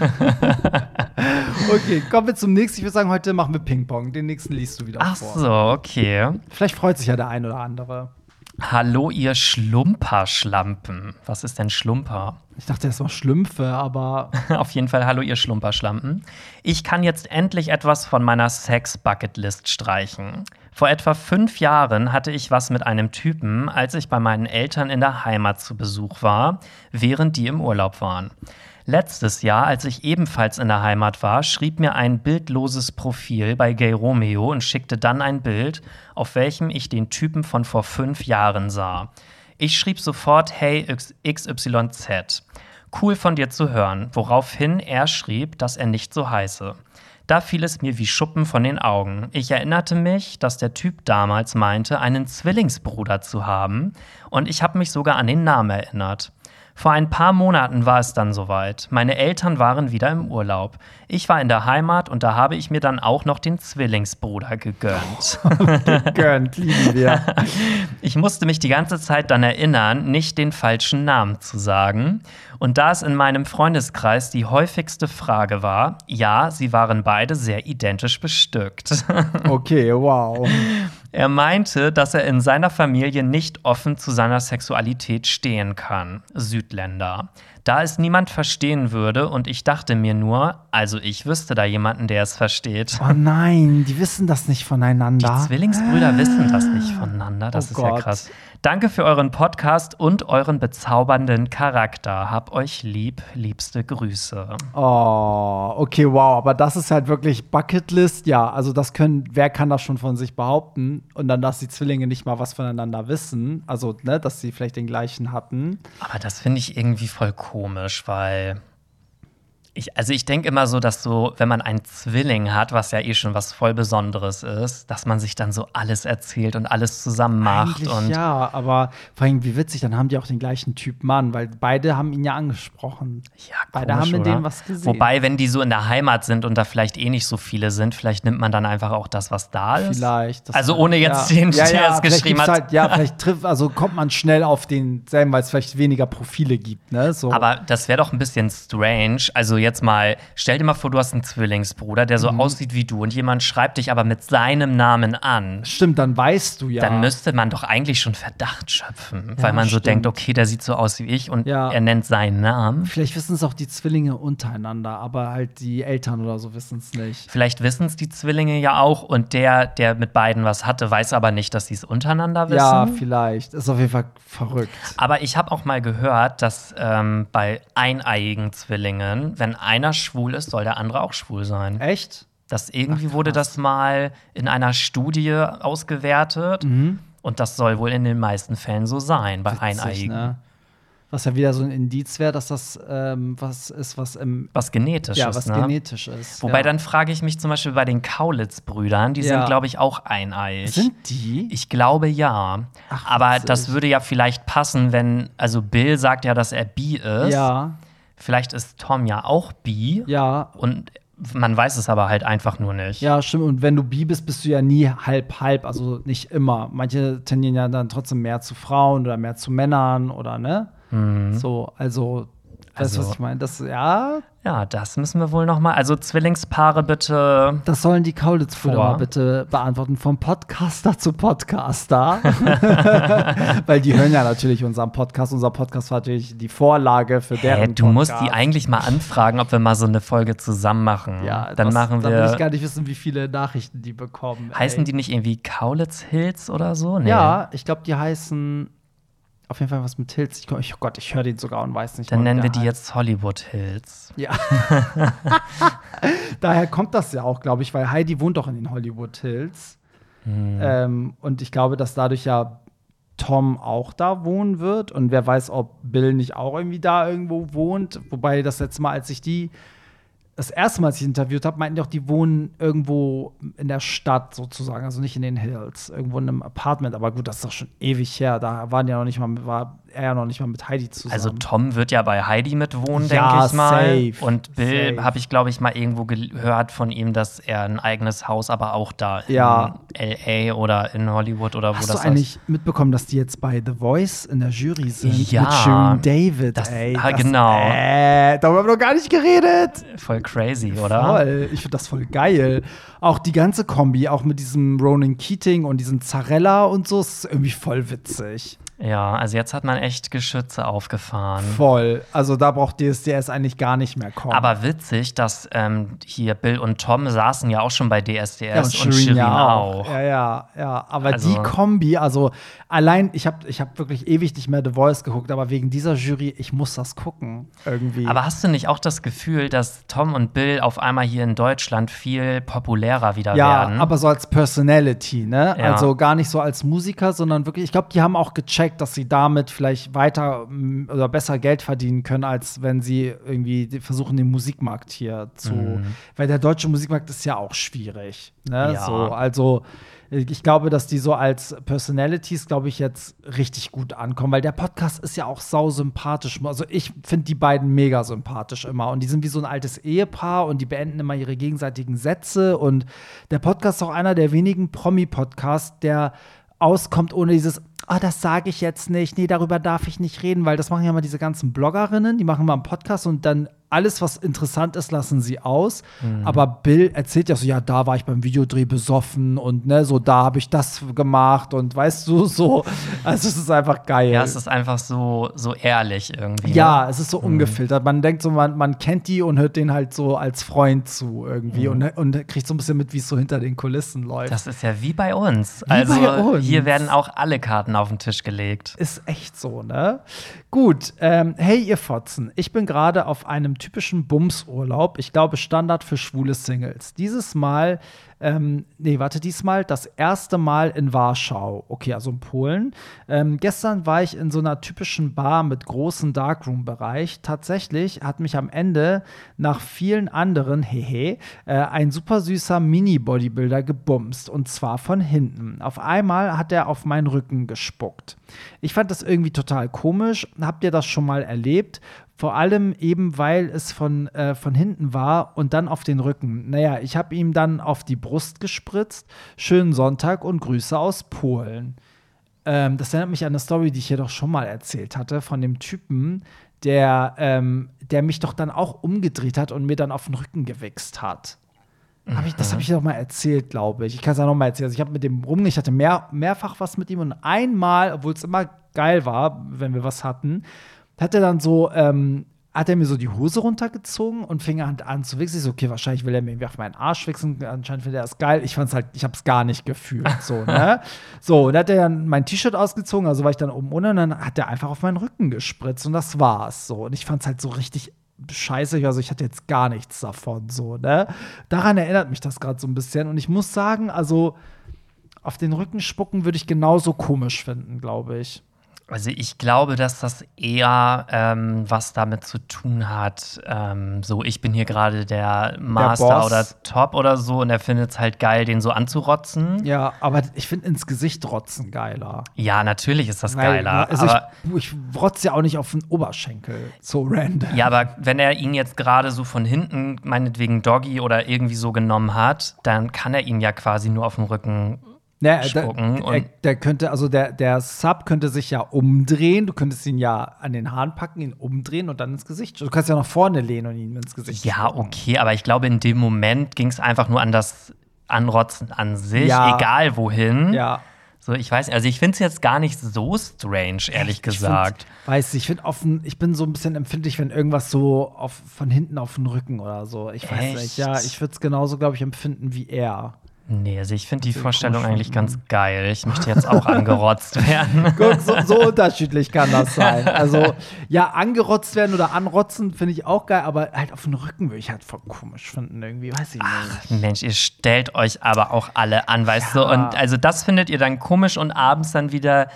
okay, kommen wir zum nächsten. Ich würde sagen, heute machen wir Ping-Pong. Den nächsten liest du wieder Ach vor. so, okay. Vielleicht freut sich ja der ein oder andere. Hallo, ihr Schlumperschlampen. Was ist denn Schlumper? Ich dachte, das war Schlümpfe, aber. Auf jeden Fall, hallo, ihr Schlumperschlampen. Ich kann jetzt endlich etwas von meiner Sex-Bucket-List streichen. Vor etwa fünf Jahren hatte ich was mit einem Typen, als ich bei meinen Eltern in der Heimat zu Besuch war, während die im Urlaub waren. Letztes Jahr, als ich ebenfalls in der Heimat war, schrieb mir ein bildloses Profil bei Gay Romeo und schickte dann ein Bild, auf welchem ich den Typen von vor fünf Jahren sah. Ich schrieb sofort Hey XYZ. Cool von dir zu hören, woraufhin er schrieb, dass er nicht so heiße. Da fiel es mir wie Schuppen von den Augen. Ich erinnerte mich, dass der Typ damals meinte, einen Zwillingsbruder zu haben, und ich habe mich sogar an den Namen erinnert. Vor ein paar Monaten war es dann soweit. Meine Eltern waren wieder im Urlaub. Ich war in der Heimat und da habe ich mir dann auch noch den Zwillingsbruder gegönnt. gegönnt, lieben wir. Ich musste mich die ganze Zeit dann erinnern, nicht den falschen Namen zu sagen. Und da es in meinem Freundeskreis die häufigste Frage war, ja, sie waren beide sehr identisch bestückt. Okay, wow. Er meinte, dass er in seiner Familie nicht offen zu seiner Sexualität stehen kann. Südländer. Da es niemand verstehen würde und ich dachte mir nur, also ich wüsste da jemanden, der es versteht. Oh nein, die wissen das nicht voneinander. Die Zwillingsbrüder wissen das nicht voneinander. Das Oh ist ja Gott. krass. Danke für euren Podcast und euren bezaubernden Charakter. Hab euch lieb, liebste Grüße. Oh, okay, wow. Aber das ist halt wirklich Bucketlist. Ja, also das können, wer kann das schon von sich behaupten? Und dann, dass die Zwillinge nicht mal was voneinander wissen. Also, ne, dass sie vielleicht den gleichen hatten. Aber das finde ich irgendwie voll komisch, weil ich, also ich denke immer so, dass so, wenn man einen Zwilling hat, was ja eh schon was voll Besonderes ist, dass man sich dann so alles erzählt und alles zusammen macht Eigentlich und ja, aber vor allem, wie witzig, dann haben die auch den gleichen Typ Mann, weil beide haben ihn ja angesprochen. ja, Beide komisch, haben in oder? dem was gesehen. Wobei, wenn die so in der Heimat sind und da vielleicht eh nicht so viele sind, vielleicht nimmt man dann einfach auch das, was da ist. Vielleicht. Also ohne jetzt ja. den, ja, der ja, es geschrieben hat. Halt, ja, vielleicht trifft, also kommt man schnell auf denselben, weil es vielleicht weniger Profile gibt, ne? So. Aber das wäre doch ein bisschen strange. Also jetzt mal, stell dir mal vor, du hast einen Zwillingsbruder, der so Mhm. aussieht wie du und jemand schreibt dich aber mit seinem Namen an. Stimmt, dann weißt du ja. Dann müsste man doch eigentlich schon Verdacht schöpfen, weil man so stimmt. denkt, okay, der sieht so aus wie ich und Ja. er nennt seinen Namen. Vielleicht wissen es auch die Zwillinge untereinander, aber halt die Eltern oder so wissen es nicht. Vielleicht wissen es die Zwillinge ja auch und der, der mit beiden was hatte, weiß aber nicht, dass sie es untereinander wissen. Ja, vielleicht. Ist auf jeden Fall verrückt. Aber ich habe auch mal gehört, dass ähm, bei eineiigen Zwillingen, wenn einer schwul ist, soll der andere auch schwul sein. Echt? Das irgendwie wurde das mal in einer Studie ausgewertet. Und das soll wohl in den meisten Fällen so sein, bei Witzig, Eineiigen. ne? Was ja wieder so ein Indiz wäre, dass das ähm, was ist, was im Was genetisch ja, ist. was ne? genetisch ist. Wobei ja. dann frage ich mich zum Beispiel bei den Kaulitz-Brüdern, die Ja. sind, glaube ich, auch eineiig. sind die? ich glaube ja. Ach, Aber das würde ja vielleicht passen, wenn, also Bill sagt ja, dass er bi ist. ja, Vielleicht ist Tom ja auch bi. ja, Und man weiß es aber halt einfach nur nicht. ja, stimmt. Und wenn du bi bist, bist du ja nie halb halb, also nicht immer. Manche tendieren ja dann trotzdem mehr zu Frauen oder mehr zu Männern oder ne? So, also, weißt du. Also- was ich meine? Das ja, Ja, das müssen wir wohl noch mal. Also Zwillingspaare bitte. Das sollen die Kaulitz-Brüder mal bitte beantworten, vom Podcaster zu Podcaster. Weil die hören ja natürlich unseren Podcast. Unser Podcast war natürlich die Vorlage für deren Hä, du musst Podcast. die eigentlich mal anfragen, ob wir mal so eine Folge zusammen machen. Ja, dann das, machen Dann will ich wir. gar nicht wissen, wie viele Nachrichten die bekommen. Heißen ey. die nicht irgendwie Kaulitz Hills oder so? Nee. Ja, ich glaube, die heißen auf jeden Fall was mit Hills. Ich, oh Gott, ich höre den sogar und weiß nicht Dann nennen wir die heißt. jetzt Hollywood Hills. Ja. Daher kommt das ja auch, glaube ich, weil Heidi wohnt doch in den Hollywood Hills. Hm. Ähm, und ich glaube, dass dadurch ja Tom auch da wohnen wird. Und wer weiß, ob Bill nicht auch irgendwie da irgendwo wohnt. Wobei das letzte Mal, als ich die das erste Mal, als ich interviewt habe, meinten die auch, die wohnen irgendwo in der Stadt sozusagen, also nicht in den Hills, irgendwo in einem Apartment. Aber gut, das ist doch schon ewig her. Da waren die ja noch nicht mal, war er ja noch nicht mal mit Heidi zusammen. Also Tom wird ja bei Heidi mitwohnen, Ja, denke ich mal. safe, Und Bill habe ich, glaube ich, mal irgendwo gehört von ihm, dass er ein eigenes Haus, aber auch da Ja. in LA oder in Hollywood oder wo Hast das du eigentlich mitbekommen, dass die jetzt bei The Voice in der Jury sind? Ja. Mit Shirin David, Das- ey. ah, genau. Äh, darüber haben wir noch gar nicht geredet. ist. Voll crazy, oder? Voll. Ich finde das voll geil. Auch die ganze Kombi, auch mit diesem Ronan Keating und diesem Zarella und so, ist irgendwie voll witzig. Ja, also jetzt hat man echt Geschütze aufgefahren. Voll. Also da braucht DSDS eigentlich gar nicht mehr kommen. Aber witzig, dass ähm, hier Bill und Tom saßen ja auch schon bei DSDS ja, und Shirin, auch. Ja, ja, ja. Aber Also- die Kombi, also allein, ich habe ich hab wirklich ewig nicht mehr The Voice geguckt, aber wegen dieser Jury, ich muss das gucken. Irgendwie. Aber hast du nicht auch das Gefühl, dass Tom und Bill auf einmal hier in Deutschland viel populärer wieder ja, werden? aber so als Personality, ne? Ja. Also gar nicht so als Musiker, sondern wirklich, ich glaube, die haben auch gecheckt, dass sie damit vielleicht weiter mm, oder besser Geld verdienen können, als wenn sie irgendwie versuchen, den Musikmarkt hier zu. Weil der deutsche Musikmarkt ist ja auch schwierig. Ne? Ja. So, also ich glaube, dass die so als Personalities, glaube ich, jetzt richtig gut ankommen, weil der Podcast ist ja auch sau sympathisch. Also ich finde die beiden mega sympathisch immer und die sind wie so ein altes Ehepaar und die beenden immer ihre gegenseitigen Sätze und der Podcast ist auch einer der wenigen Promi-Podcasts, der auskommt ohne dieses Ah, das sage ich jetzt nicht. Nee, darüber darf ich nicht reden, weil das machen ja mal diese ganzen Bloggerinnen, die machen mal einen Podcast und dann alles, was interessant ist, lassen sie aus. Mhm. Aber Bill erzählt ja so, ja, da war ich beim Videodreh besoffen und ne, so da habe ich das gemacht und weißt du, so. Also es ist einfach geil. ja, es ist einfach so, so ehrlich irgendwie. Ja, ne? es ist so ungefiltert. Man denkt so, man, man kennt die und hört den halt so als Freund zu irgendwie und, und kriegt so ein bisschen mit, wie es so hinter den Kulissen läuft. Das ist ja wie bei uns. Wie also bei uns. hier werden auch alle Karten auf den Tisch gelegt. Ist echt so, ne? Gut, ähm, hey ihr Fotzen, ich bin gerade auf einem typischen Bumsurlaub. Ich glaube Standard für schwule Singles. Dieses Mal, ähm, nee, warte, diesmal das erste Mal in Warschau. Okay, also in Polen. Ähm, gestern war ich in so einer typischen Bar mit großem Darkroom-Bereich. Tatsächlich hat mich am Ende nach vielen anderen, hehe, äh, ein super süßer Mini-Bodybuilder gebumst. Und zwar von hinten. Auf einmal hat er auf meinen Rücken gespuckt. Ich fand das irgendwie total komisch. Habt ihr das schon mal erlebt? Vor allem eben, weil es von, äh, von hinten war und dann auf den Rücken. Naja, ich habe ihm dann auf die Brust gespritzt. Schönen Sonntag und Grüße aus Polen. Ähm, das erinnert mich an eine Story, die ich hier doch schon mal erzählt hatte, von dem Typen, der, ähm, der mich doch dann auch umgedreht hat und mir dann auf den Rücken gewichst hat. Hab ich, das habe ich doch mal erzählt, glaube ich. Ich kann es ja noch mal erzählen. Also ich habe mit dem rum, ich hatte mehr, mehrfach was mit ihm und einmal, obwohl es immer geil war, wenn wir was hatten, hat er dann so, ähm, hat er mir so die Hose runtergezogen und fing an, an zu wichsen. Ich so, okay, wahrscheinlich will er mir irgendwie auf meinen Arsch wichsen. Anscheinend findet er das geil. Ich fand's halt, ich hab's gar nicht gefühlt. So, ne? So, und dann hat er dann mein T-Shirt ausgezogen, also war ich dann oben ohne und dann hat er einfach auf meinen Rücken gespritzt und das war's. So, und ich fand's halt so richtig scheiße. Also ich hatte jetzt gar nichts davon. So, ne? Daran erinnert mich das gerade so ein bisschen. Und ich muss sagen, also auf den Rücken spucken würde ich genauso komisch finden, glaube ich. Also ich glaube, dass das eher ähm, was damit zu tun hat. Ähm, so, ich bin hier gerade der Master Boss. oder Top oder so und er findet es halt geil, den so anzurotzen. Ja, aber ich finde ins Gesicht rotzen geiler. Ja, natürlich ist das Weil, geiler. Also aber, ich, ich rotze ja auch nicht auf den Oberschenkel. So random. ja, aber wenn er ihn jetzt gerade so von hinten, meinetwegen Doggy oder irgendwie so genommen hat, dann kann er ihn ja quasi nur auf dem Rücken Ja, spucken der, der, der könnte, also der, der Sub könnte sich ja umdrehen. Du könntest ihn ja an den Haaren packen, ihn umdrehen und dann ins Gesicht. Du kannst ja nach vorne lehnen und ihn ins Gesicht Ja, spucken. okay, aber ich glaube, in dem Moment ging es einfach nur an das Anrotzen an sich, Ja. egal wohin. Ja. So, ich weiß, also ich finde es jetzt gar nicht so strange, ehrlich gesagt. Ich find, weiß ich, find offen, ich bin so ein bisschen empfindlich, wenn irgendwas so auf, von hinten auf den Rücken oder so. Ich weiß Echt? nicht. Ja, ich würde es genauso, glaube ich, empfinden wie er. Nee, also ich finde die Vorstellung eigentlich ganz geil. Ich möchte jetzt auch angerotzt werden. Guck, so, so unterschiedlich kann das sein. Also, ja, angerotzt werden oder anrotzen finde ich auch geil, aber halt auf den Rücken würde ich halt voll komisch finden, irgendwie, weiß ich nicht. Mensch, ihr stellt euch aber auch alle an, weißt du? Ja. Und also das findet ihr dann komisch und abends dann wieder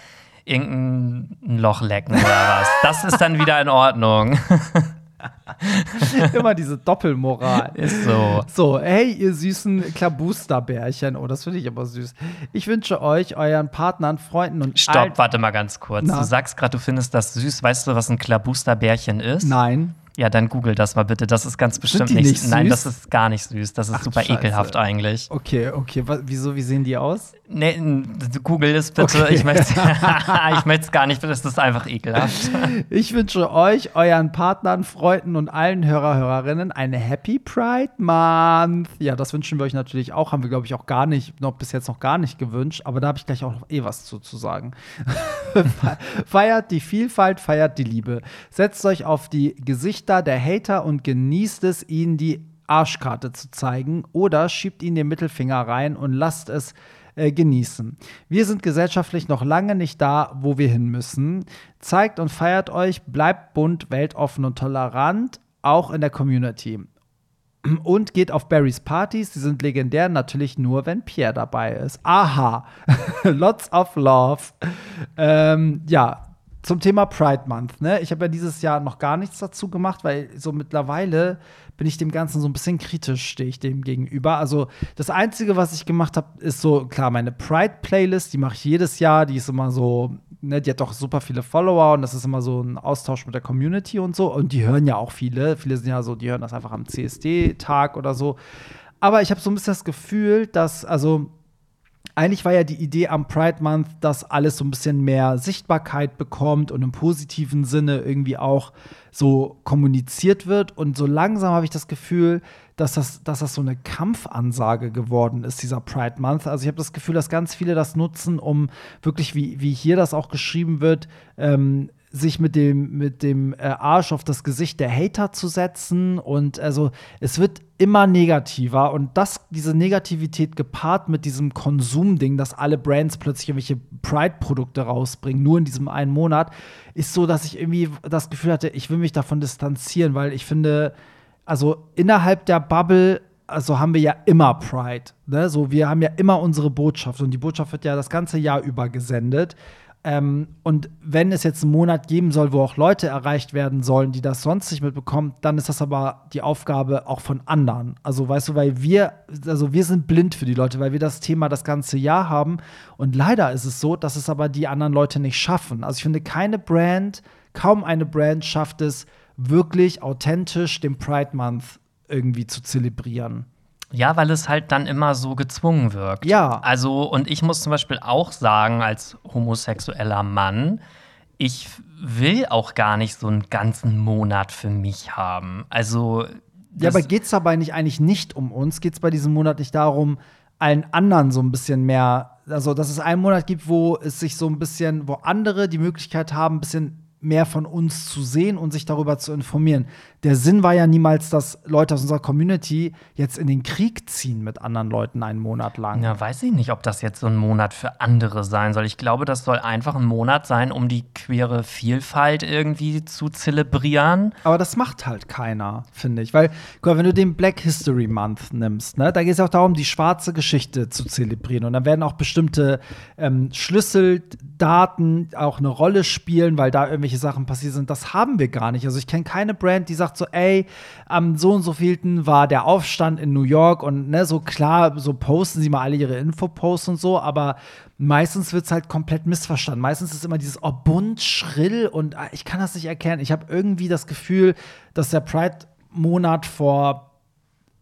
irgendein Loch lecken oder was. Das ist dann wieder in Ordnung. Immer diese Doppelmoral. Ist so. So, hey, ihr süßen Klabusterbärchen. Oh, das finde ich aber süß. Ich wünsche euch, euren Partnern, Freunden und Stopp, warte mal ganz kurz. Na? Du sagst gerade, du findest das süß. Weißt du, was ein Klabusterbärchen ist? Nein. Ja, dann google das mal bitte. Das ist ganz bestimmt nicht. nicht Nein, süß? das ist gar nicht süß. Das ist Ach, super Scheiße. ekelhaft eigentlich. Okay, okay. Was, wieso, wie sehen die aus? Nee, google es bitte. Okay. Ich möchte ich möchte es gar nicht. Das ist einfach ekelhaft. Ich wünsche euch, euren Partnern, Freunden und allen Hörer, Hörerinnen eine Happy Pride Month. Ja, das wünschen wir euch natürlich auch. Haben wir, glaube ich, auch gar nicht, noch bis jetzt noch gar nicht gewünscht. Aber da habe ich gleich auch noch eh was zu, zu sagen. feiert die Vielfalt, feiert die Liebe. Setzt euch auf die Gesichter der Hater und genießt es, ihnen die Arschkarte zu zeigen. Oder schiebt ihnen den Mittelfinger rein und lasst es äh, genießen. Wir sind gesellschaftlich noch lange nicht da, wo wir hin müssen. Zeigt und feiert euch, bleibt bunt, weltoffen und tolerant, auch in der Community. Und geht auf Barrys Partys, die sind legendär, natürlich nur, wenn Pierre dabei ist. Aha, lots of love. Ähm, ja, zum Thema Pride Month. Ne? Ich habe ja dieses Jahr noch gar nichts dazu gemacht, weil so mittlerweile bin ich dem Ganzen so ein bisschen kritisch, stehe ich dem gegenüber. Also das Einzige, was ich gemacht habe, ist so, klar, meine Pride-Playlist, die mache ich jedes Jahr, die ist immer so, ne, die hat doch super viele Follower und das ist immer so ein Austausch mit der Community und so. Und die hören ja auch viele. Viele sind ja so, die hören das einfach am CSD-Tag oder so. Aber ich habe so ein bisschen das Gefühl, dass, also eigentlich war ja die Idee am Pride Month, dass alles so ein bisschen mehr Sichtbarkeit bekommt und im positiven Sinne irgendwie auch so kommuniziert wird. Und so langsam habe ich das Gefühl, dass das, dass das so eine Kampfansage geworden ist, dieser Pride Month. Also ich habe das Gefühl, dass ganz viele das nutzen, um wirklich, wie, wie hier das auch geschrieben wird, ähm, sich mit dem, mit dem äh, Arsch auf das Gesicht der Hater zu setzen. Und also es wird immer negativer und das, diese Negativität gepaart mit diesem Konsumding, dass alle Brands plötzlich irgendwelche Pride-Produkte rausbringen, nur in diesem einen Monat, ist so, dass ich irgendwie das Gefühl hatte, ich will mich davon distanzieren, weil ich finde, also innerhalb der Bubble also haben wir ja immer Pride. Ne? So, wir haben ja immer unsere Botschaft und die Botschaft wird ja das ganze Jahr über gesendet. Ähm, und wenn es jetzt einen Monat geben soll, wo auch Leute erreicht werden sollen, die das sonst nicht mitbekommen, dann ist das aber die Aufgabe auch von anderen. Also weißt du, weil wir, also wir sind blind für die Leute, weil wir das Thema das ganze Jahr haben. Und leider ist es so, dass es aber die anderen Leute nicht schaffen. Also ich finde, keine Brand, kaum eine Brand schafft es, wirklich authentisch den Pride Month irgendwie zu zelebrieren. Ja, weil es halt dann immer so gezwungen wirkt. Ja. Also, und ich muss zum Beispiel auch sagen, als homosexueller Mann, ich will auch gar nicht so einen ganzen Monat für mich haben. Also. Ja, aber geht es dabei nicht eigentlich nicht um uns? Geht es bei diesem Monat nicht darum, allen anderen so ein bisschen mehr, also dass es einen Monat gibt, wo es sich so ein bisschen, wo andere die Möglichkeit haben, ein bisschen mehr von uns zu sehen und sich darüber zu informieren. Der Sinn war ja niemals, dass Leute aus unserer Community jetzt in den Krieg ziehen mit anderen Leuten einen Monat lang. Ja, weiß ich nicht, ob das jetzt so ein Monat für andere sein soll. Ich glaube, das soll einfach ein Monat sein, um die queere Vielfalt irgendwie zu zelebrieren. Aber das macht halt keiner, finde ich. Weil, guck mal, wenn du den Black History Month nimmst, ne, da geht es auch darum, die schwarze Geschichte zu zelebrieren. Und dann werden auch bestimmte ähm, Schlüsseldaten auch eine Rolle spielen, weil da irgendwelche Sachen passiert sind. Das haben wir gar nicht. Also ich kenne keine Brand, die sagt so, ey, am so und so vielten war der Aufstand in New York und ne, so klar, so posten sie mal alle ihre Infoposts und so, aber meistens wird es halt komplett missverstanden. Meistens ist immer dieses, oh, bunt, schrill und ah, ich kann das nicht erkennen. Ich habe irgendwie das Gefühl, dass der Pride-Monat vor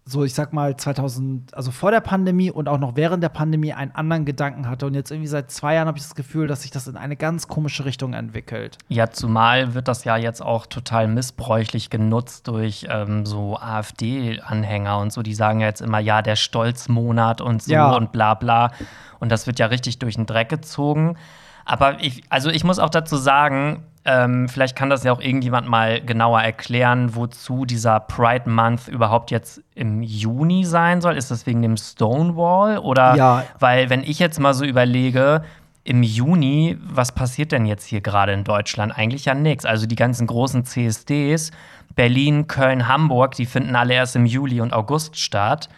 so, ich sag mal, 2000, also vor der Pandemie und auch noch während der Pandemie einen anderen Gedanken hatte. Und jetzt irgendwie seit zwei Jahren habe ich das Gefühl, dass sich das in eine ganz komische Richtung entwickelt. Ja, zumal wird das ja jetzt auch total missbräuchlich genutzt durch ähm, so AfD-Anhänger und so. Die sagen ja jetzt immer, ja, der Stolzmonat und so Ja. und bla bla. Und das wird ja richtig durch den Dreck gezogen. Aber ich, also ich muss auch dazu sagen, ähm, vielleicht kann das ja auch irgendjemand mal genauer erklären, wozu dieser Pride Month überhaupt jetzt im Juni sein soll. Ist das wegen dem Stonewall? Oder Ja. weil, wenn ich jetzt mal so überlege, im Juni, was passiert denn jetzt hier gerade in Deutschland? Eigentlich ja nichts. Also die ganzen großen CSDs, Berlin, Köln, Hamburg, die finden alle erst im Juli und August statt.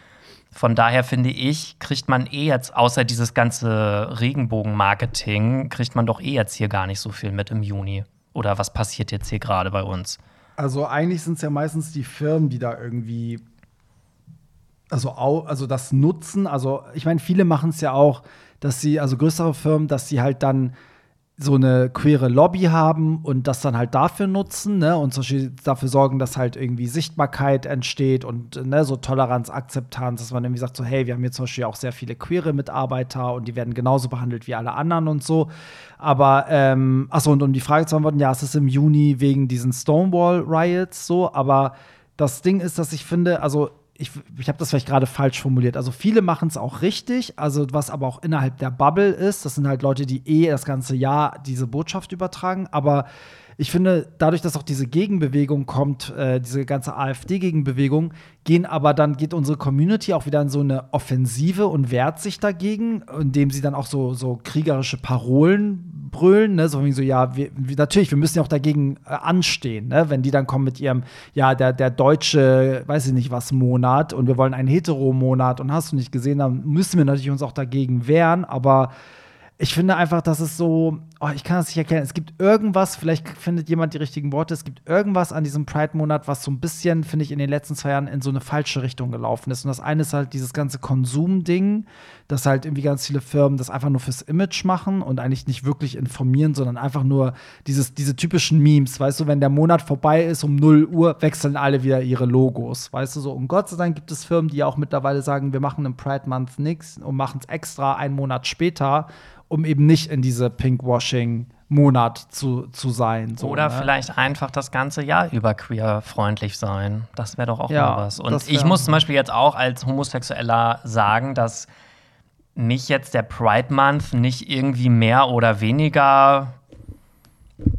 Von daher finde ich, kriegt man eh jetzt, außer dieses ganze Regenbogen-Marketing, kriegt man doch eh jetzt hier gar nicht so viel mit im Juni. Oder was passiert jetzt hier gerade bei uns? Also eigentlich sind es ja meistens die Firmen, die da irgendwie also, also das nutzen. Also ich meine, viele machen es ja auch, dass sie, also größere Firmen, dass sie halt dann so eine queere Lobby haben und das dann halt dafür nutzen, ne, und dafür sorgen, dass halt irgendwie Sichtbarkeit entsteht und ne, so Toleranz, Akzeptanz, dass man irgendwie sagt, so, hey, wir haben hier zum Beispiel auch sehr viele queere Mitarbeiter und die werden genauso behandelt wie alle anderen und so. Aber, ähm, achso, und um die Frage zu beantworten, ja, es ist im Juni wegen diesen Stonewall Riots so, aber das Ding ist, dass ich finde, also ich, ich habe das vielleicht gerade falsch formuliert. Also viele machen es auch richtig, also was aber auch innerhalb der Bubble ist. Das sind halt Leute, die eh das ganze Jahr diese Botschaft übertragen. Aber ich finde, dadurch, dass auch diese Gegenbewegung kommt, äh, diese ganze AfD-Gegenbewegung, gehen aber dann geht unsere Community auch wieder in so eine Offensive und wehrt sich dagegen, indem sie dann auch so, so kriegerische Parolen brüllen, ne? so wie so, ja, wir, natürlich, wir müssen ja auch dagegen äh, anstehen, ne? wenn die dann kommen mit ihrem, ja, der, der deutsche, weiß ich nicht was, Monat und wir wollen einen Hetero-Monat und hast du nicht gesehen, dann müssen wir natürlich uns auch dagegen wehren, aber ich finde einfach, dass es so, oh, ich kann das nicht erklären. Es gibt irgendwas, vielleicht findet jemand die richtigen Worte, es gibt irgendwas an diesem Pride-Monat, was so ein bisschen, finde ich, in den letzten zwei Jahren in so eine falsche Richtung gelaufen ist. Und das eine ist halt dieses ganze Konsum-Ding, dass halt irgendwie ganz viele Firmen das einfach nur fürs Image machen und eigentlich nicht wirklich informieren, sondern einfach nur dieses, diese typischen Memes. Weißt du, wenn der Monat vorbei ist, um 0 Uhr, wechseln alle wieder ihre Logos. Weißt du so? Und Gott sei Dank gibt es Firmen, die auch mittlerweile sagen, wir machen im Pride-Month nichts und machen es extra einen Monat später um eben nicht in diese Pinkwashing-Monat zu, zu sein. So, Oder ne? vielleicht einfach das ganze Jahr über queer-freundlich sein. Das wäre doch auch Ja, mal was. Und ich muss zum Beispiel jetzt auch als Homosexueller sagen, dass mich jetzt der Pride Month nicht irgendwie mehr oder weniger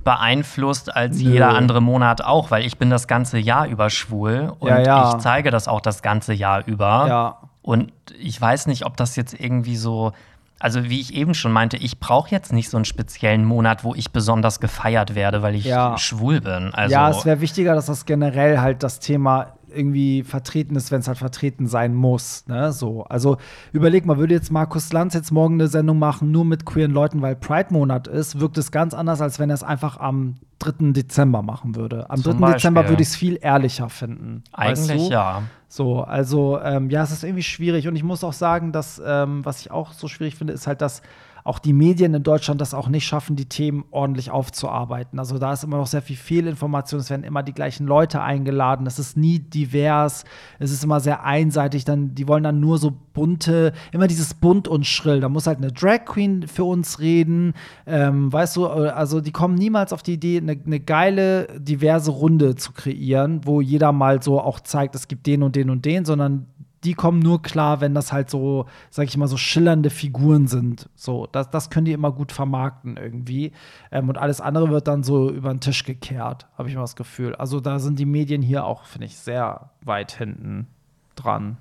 beeinflusst als Nö. jeder andere Monat auch, weil ich bin das ganze Jahr über schwul und Ja, ja. ich zeige das auch das ganze Jahr über. Ja. Und ich weiß nicht, ob das jetzt irgendwie so, also wie ich eben schon meinte, ich brauche jetzt nicht so einen speziellen Monat, wo ich besonders gefeiert werde, weil ich Ja. schwul bin. Also, ja, es wäre wichtiger, dass das generell halt das Thema irgendwie vertreten ist, wenn es halt vertreten sein muss. Ne? So. Also überleg mal, würde jetzt Markus Lanz jetzt morgen eine Sendung machen, nur mit queeren Leuten, weil Pride-Monat ist, wirkt es ganz anders, als wenn er es einfach am 3. Dezember machen würde. Am 3. Zum Dezember Beispiel. würde ich es viel ehrlicher finden. eigentlich ja. So, also ähm, ja, es ist irgendwie schwierig. Und ich muss auch sagen, dass, ähm, was ich auch so schwierig finde, ist halt, dass auch die Medien in Deutschland das auch nicht schaffen, die Themen ordentlich aufzuarbeiten. Also da ist immer noch sehr viel Fehlinformation, es werden immer die gleichen Leute eingeladen, es ist nie divers, es ist immer sehr einseitig, dann, die wollen dann nur so bunte, immer dieses bunt und schrill. Da muss halt eine Drag Queen für uns reden, ähm, weißt du, also die kommen niemals auf die Idee, eine, eine geile, diverse Runde zu kreieren, wo jeder mal so auch zeigt, es gibt den und den und den, sondern die kommen nur klar, wenn das halt so, sag ich mal, so schillernde Figuren sind. So, das, das können die immer gut vermarkten irgendwie. Ähm, und alles andere wird dann so über den Tisch gekehrt, habe ich mal das Gefühl. Also da sind die Medien hier auch, finde ich, sehr weit hinten dran.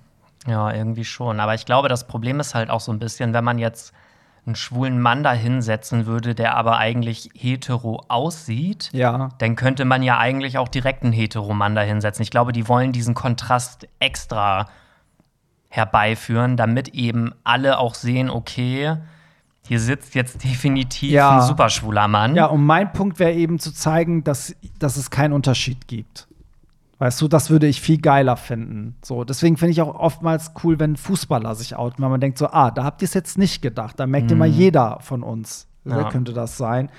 Ja, irgendwie schon. Aber ich glaube, das Problem ist halt auch so ein bisschen, wenn man jetzt einen schwulen Mann da hinsetzen würde, der aber eigentlich hetero aussieht, Ja. dann könnte man ja eigentlich auch direkt einen Heteromann da hinsetzen. Ich glaube, die wollen diesen Kontrast extra herbeiführen, damit eben alle auch sehen, okay, hier sitzt jetzt definitiv Ja. ein super schwuler Mann. Ja, und mein Punkt wäre eben zu zeigen, dass, dass es keinen Unterschied gibt. Weißt du, das würde ich viel geiler finden. So, deswegen finde ich auch oftmals cool, wenn Fußballer sich outen, weil man denkt so, ah, da habt ihr es jetzt nicht gedacht. Da merkt immer jeder von uns. Wer Ja. könnte das sein?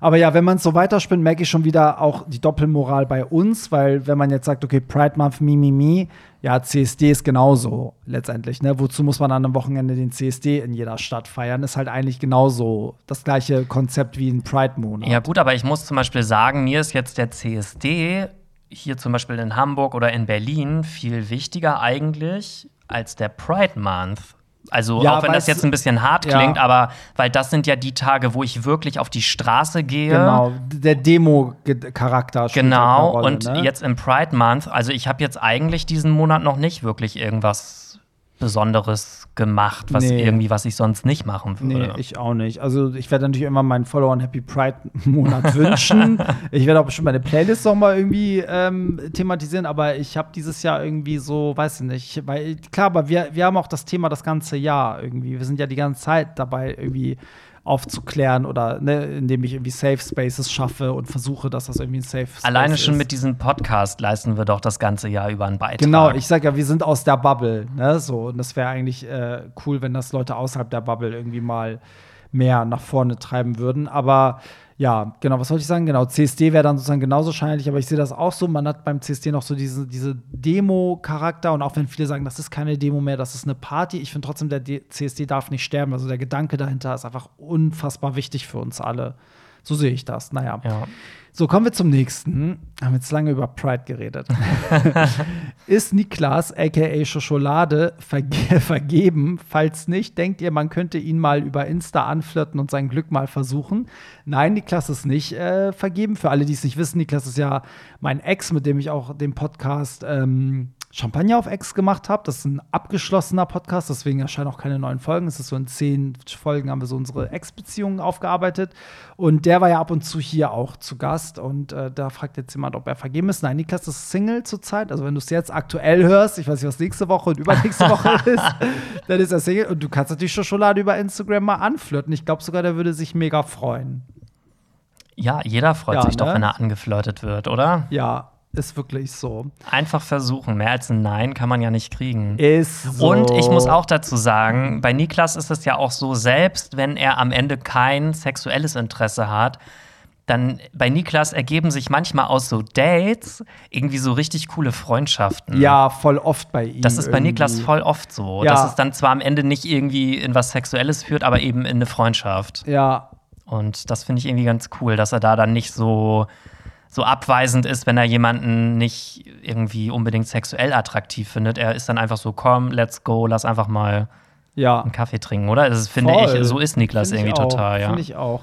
Aber ja, wenn man es so weiterspinnt, merke ich schon wieder auch die Doppelmoral bei uns, weil wenn man jetzt sagt, okay, Pride Month, mi, mi, mi, ja, CSD ist genauso letztendlich. Ne? Wozu muss man an einem Wochenende den CSD in jeder Stadt feiern? Ist halt eigentlich genauso das gleiche Konzept wie ein Pride-Monat. Ja, gut, aber ich muss zum Beispiel sagen, mir ist jetzt der CSD hier zum Beispiel in Hamburg oder in Berlin viel wichtiger eigentlich als der Pride Month. Also Ja, auch wenn das jetzt ein bisschen hart Ja. klingt, aber weil das sind ja die Tage, wo ich wirklich auf die Straße gehe. Genau, der Demo-Charakter Genau, halt Rolle, und ne? jetzt im Pride Month, also ich habe jetzt eigentlich diesen Monat noch nicht wirklich irgendwas Besonderes gemacht, was Nee. irgendwie, was ich sonst nicht machen Nee, würde. ich auch nicht. Also ich werde natürlich immer meinen Followern Happy Pride-Monat wünschen. Ich werde auch bestimmt meine Playlist noch mal irgendwie ähm, thematisieren, aber ich habe dieses Jahr irgendwie so, weiß ich nicht, weil klar, aber wir, wir haben auch das Thema das ganze Jahr irgendwie. Wir sind ja die ganze Zeit dabei, irgendwie aufzuklären oder ne, indem ich irgendwie Safe Spaces schaffe und versuche, dass das irgendwie ein Safe Space Alleine schon ist. mit diesem Podcast leisten wir doch das ganze Jahr über einen Beitrag. Genau, ich sag ja, wir sind aus der Bubble, ne? So, und das wäre eigentlich äh, cool, wenn das Leute außerhalb der Bubble irgendwie mal mehr nach vorne treiben würden. Aber ja, genau, was wollte ich sagen? Genau, CSD wäre dann sozusagen genauso scheinlich, aber ich sehe das auch so. Man hat beim CSD noch so diese, diese Demo-Charakter und auch wenn viele sagen, das ist keine Demo mehr, das ist eine Party, ich finde trotzdem, der D CSD darf nicht sterben. Also der Gedanke dahinter ist einfach unfassbar wichtig für uns alle. So sehe ich das. Naja. Ja. So, kommen wir zum nächsten. Haben jetzt lange über Pride geredet. ist Niklas, aka Schokolade, verge vergeben? Falls nicht, denkt ihr, man könnte ihn mal über Insta anflirten und sein Glück mal versuchen? Nein, Niklas ist nicht äh, vergeben. Für alle, die es nicht wissen, Niklas ist ja mein Ex, mit dem ich auch den Podcast ähm, Champagner auf Ex gemacht habe. Das ist ein abgeschlossener Podcast, deswegen erscheinen auch keine neuen Folgen. Es ist so in zehn Folgen haben wir so unsere Ex-Beziehungen aufgearbeitet. Und der war ja ab und zu hier auch zu Gast. Und äh, da fragt jetzt jemand, ob er vergeben ist. Nein, Niklas ist Single zurzeit. Also wenn du es jetzt aktuell hörst, ich weiß nicht, was nächste Woche und übernächste Woche ist, dann ist er Single. Und du kannst natürlich Schokolade über Instagram mal anflirten. Ich glaube sogar, der würde sich mega freuen. Ja, jeder freut Ja, sich doch, ne? wenn er angeflirtet wird, oder? Ja, ist wirklich so. Einfach versuchen. Mehr als ein Nein kann man ja nicht kriegen. Ist so. Und ich muss auch dazu sagen, bei Niklas ist es ja auch so, selbst wenn er am Ende kein sexuelles Interesse hat, dann bei Niklas ergeben sich manchmal aus so Dates irgendwie so richtig coole Freundschaften. Ja, voll oft bei ihm. Das ist bei irgendwie. Niklas voll oft so, Ja. dass es dann zwar am Ende nicht irgendwie in was Sexuelles führt, aber eben in eine Freundschaft. Ja, Und das finde ich irgendwie ganz cool, dass er da dann nicht so, so abweisend ist, wenn er jemanden nicht irgendwie unbedingt sexuell attraktiv findet. Er ist dann einfach so, komm, let's go, lass einfach mal ja. einen Kaffee trinken, oder? Das finde Voll. ich, so ist Niklas irgendwie auch, total, ja. Finde ich auch.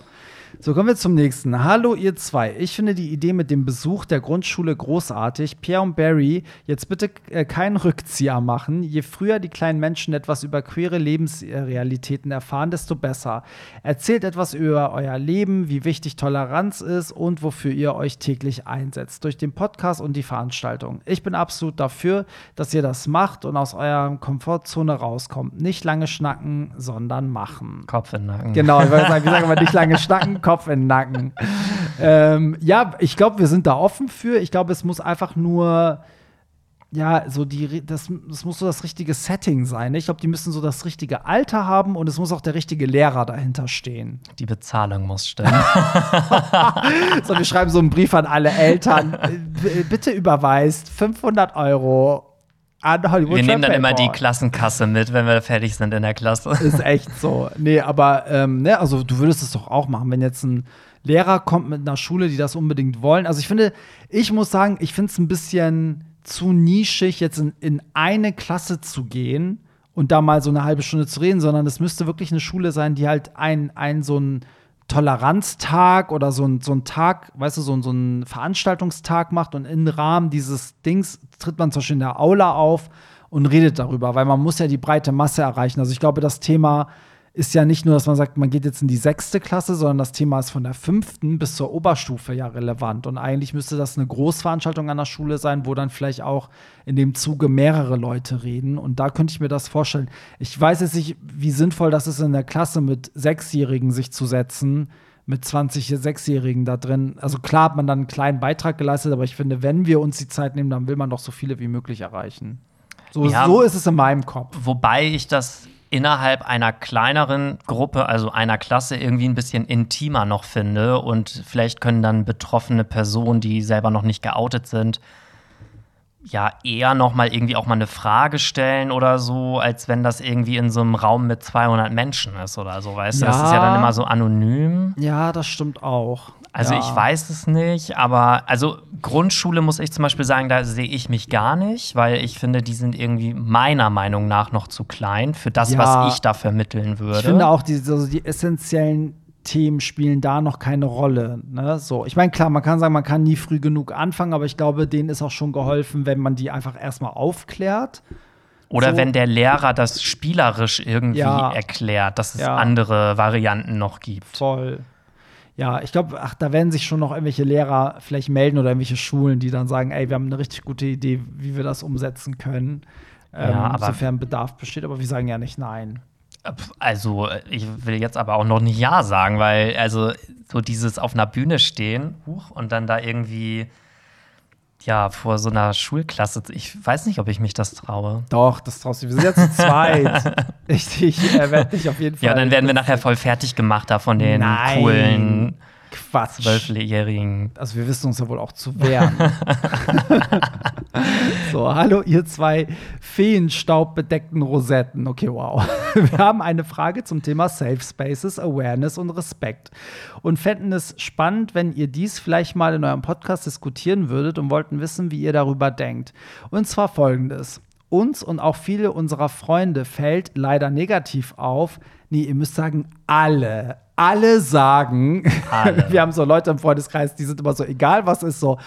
So, kommen wir zum nächsten. Hallo, ihr zwei. Ich finde die Idee mit dem Besuch der Grundschule großartig. Pierre und Barry, jetzt bitte äh, keinen Rückzieher machen. Je früher die kleinen Menschen etwas über queere Lebensrealitäten erfahren, desto besser. Erzählt etwas über euer Leben, wie wichtig Toleranz ist und wofür ihr euch täglich einsetzt. Durch den Podcast und die Veranstaltung. Ich bin absolut dafür, dass ihr das macht und aus eurer Komfortzone rauskommt. Nicht lange schnacken, sondern machen. Kopf in den Nacken. Genau, ich wollte sagen, wir sagen immer nicht lange schnacken, Kopf in den Nacken. ähm, ja, ich glaube, wir sind da offen für. Ich glaube, es muss einfach nur, ja, so die, das, das muss so das richtige Setting sein. ne? Ich glaube, die müssen so das richtige Alter haben und es muss auch der richtige Lehrer dahinter stehen. Die Bezahlung muss stimmen. So, wir schreiben so einen Brief an alle Eltern. Äh, b- bitte überweist 500 Euro an Hollywood. wir nehmen dann immer die. Klassenkasse mit, wenn wir fertig sind in der Klasse. Ist echt so. Nee, aber ähm, ne, also du würdest es doch auch machen, wenn jetzt ein Lehrer kommt mit einer Schule, die das unbedingt wollen. Also ich finde, ich muss sagen, ich finde es ein bisschen zu nischig, jetzt in, in eine Klasse zu gehen und da mal so eine halbe Stunde zu reden, sondern es müsste wirklich eine Schule sein, die halt ein, ein so ein Toleranztag oder so ein, so ein Tag, weißt du, so ein, so ein Veranstaltungstag macht und im Rahmen dieses Dings tritt man zum Beispiel in der Aula auf und redet darüber, weil man muss ja die breite Masse erreichen. Also ich glaube, das Thema ist ja nicht nur, dass man sagt, man geht jetzt in die sechste Klasse, sondern das Thema ist von der fünften bis zur Oberstufe ja relevant. Und eigentlich müsste das eine Großveranstaltung an der Schule sein, wo dann vielleicht auch in dem Zuge mehrere Leute reden. Und da könnte ich mir das vorstellen. Ich weiß jetzt nicht, wie sinnvoll das ist, in der Klasse mit Sechsjährigen sich zu setzen, mit 20 Sechsjährigen da drin. Also klar hat man dann einen kleinen Beitrag geleistet, aber ich finde, wenn wir uns die Zeit nehmen, dann will man doch so viele wie möglich erreichen. So, Ja. so ist es in meinem Kopf. Wobei ich das innerhalb einer kleineren Gruppe, also einer Klasse, irgendwie ein bisschen intimer noch finde. Und vielleicht können dann betroffene Personen, die selber noch nicht geoutet sind, ja eher noch mal irgendwie auch mal eine Frage stellen oder so, als wenn das irgendwie in so einem Raum mit 200 Menschen ist oder so, weißt du? Das Ja. ist ja dann immer so anonym. Ja, das stimmt auch. Also ja. ich weiß es nicht, aber also Grundschule muss ich zum Beispiel sagen, da sehe ich mich gar nicht, weil ich finde, die sind irgendwie meiner Meinung nach noch zu klein für das, Ja. was ich da vermitteln würde. Ich finde auch, die, also die essentiellen Themen spielen da noch keine Rolle. Ne? So, ich meine, klar, man kann sagen, man kann nie früh genug anfangen, aber ich glaube, denen ist auch schon geholfen, wenn man die einfach erstmal aufklärt. Oder so- wenn der Lehrer das spielerisch irgendwie Ja. erklärt, dass es Ja. andere Varianten noch gibt. Voll. Ja, ich glaube, ach, da werden sich schon noch irgendwelche Lehrer vielleicht melden oder irgendwelche Schulen, die dann sagen, ey, wir haben eine richtig gute Idee, wie wir das umsetzen können. Ähm, Ja, aber- sofern Bedarf besteht, aber wir sagen ja nicht nein. Also, ich will jetzt aber auch noch nicht Ja sagen, weil, also, so dieses auf einer Bühne stehen huch, und dann da irgendwie, ja, vor so einer Schulklasse, ich weiß nicht, ob ich mich das traue. Doch, das traust du. Wir sind jetzt zu zweit. ich ich äh, werde dich auf jeden Fall. Ja, dann werden wir nachher voll fertig gemacht da von den Nein. coolen Quatsch. Zwölfjährigen. Also wir wissen uns ja wohl auch zu wehren. so, hallo ihr zwei feenstaubbedeckten Rosetten. Okay, wow. Wir haben eine Frage zum Thema Safe Spaces, Awareness und Respekt und fänden es spannend, wenn ihr dies vielleicht mal in eurem Podcast diskutieren würdet und wollten wissen, wie ihr darüber denkt. Und zwar folgendes. Uns und auch viele unserer Freunde fällt leider negativ auf. Nee, ihr müsst sagen, alle. Alle sagen, Alle. wir haben so Leute im Freundeskreis, die sind immer so, egal was ist, so,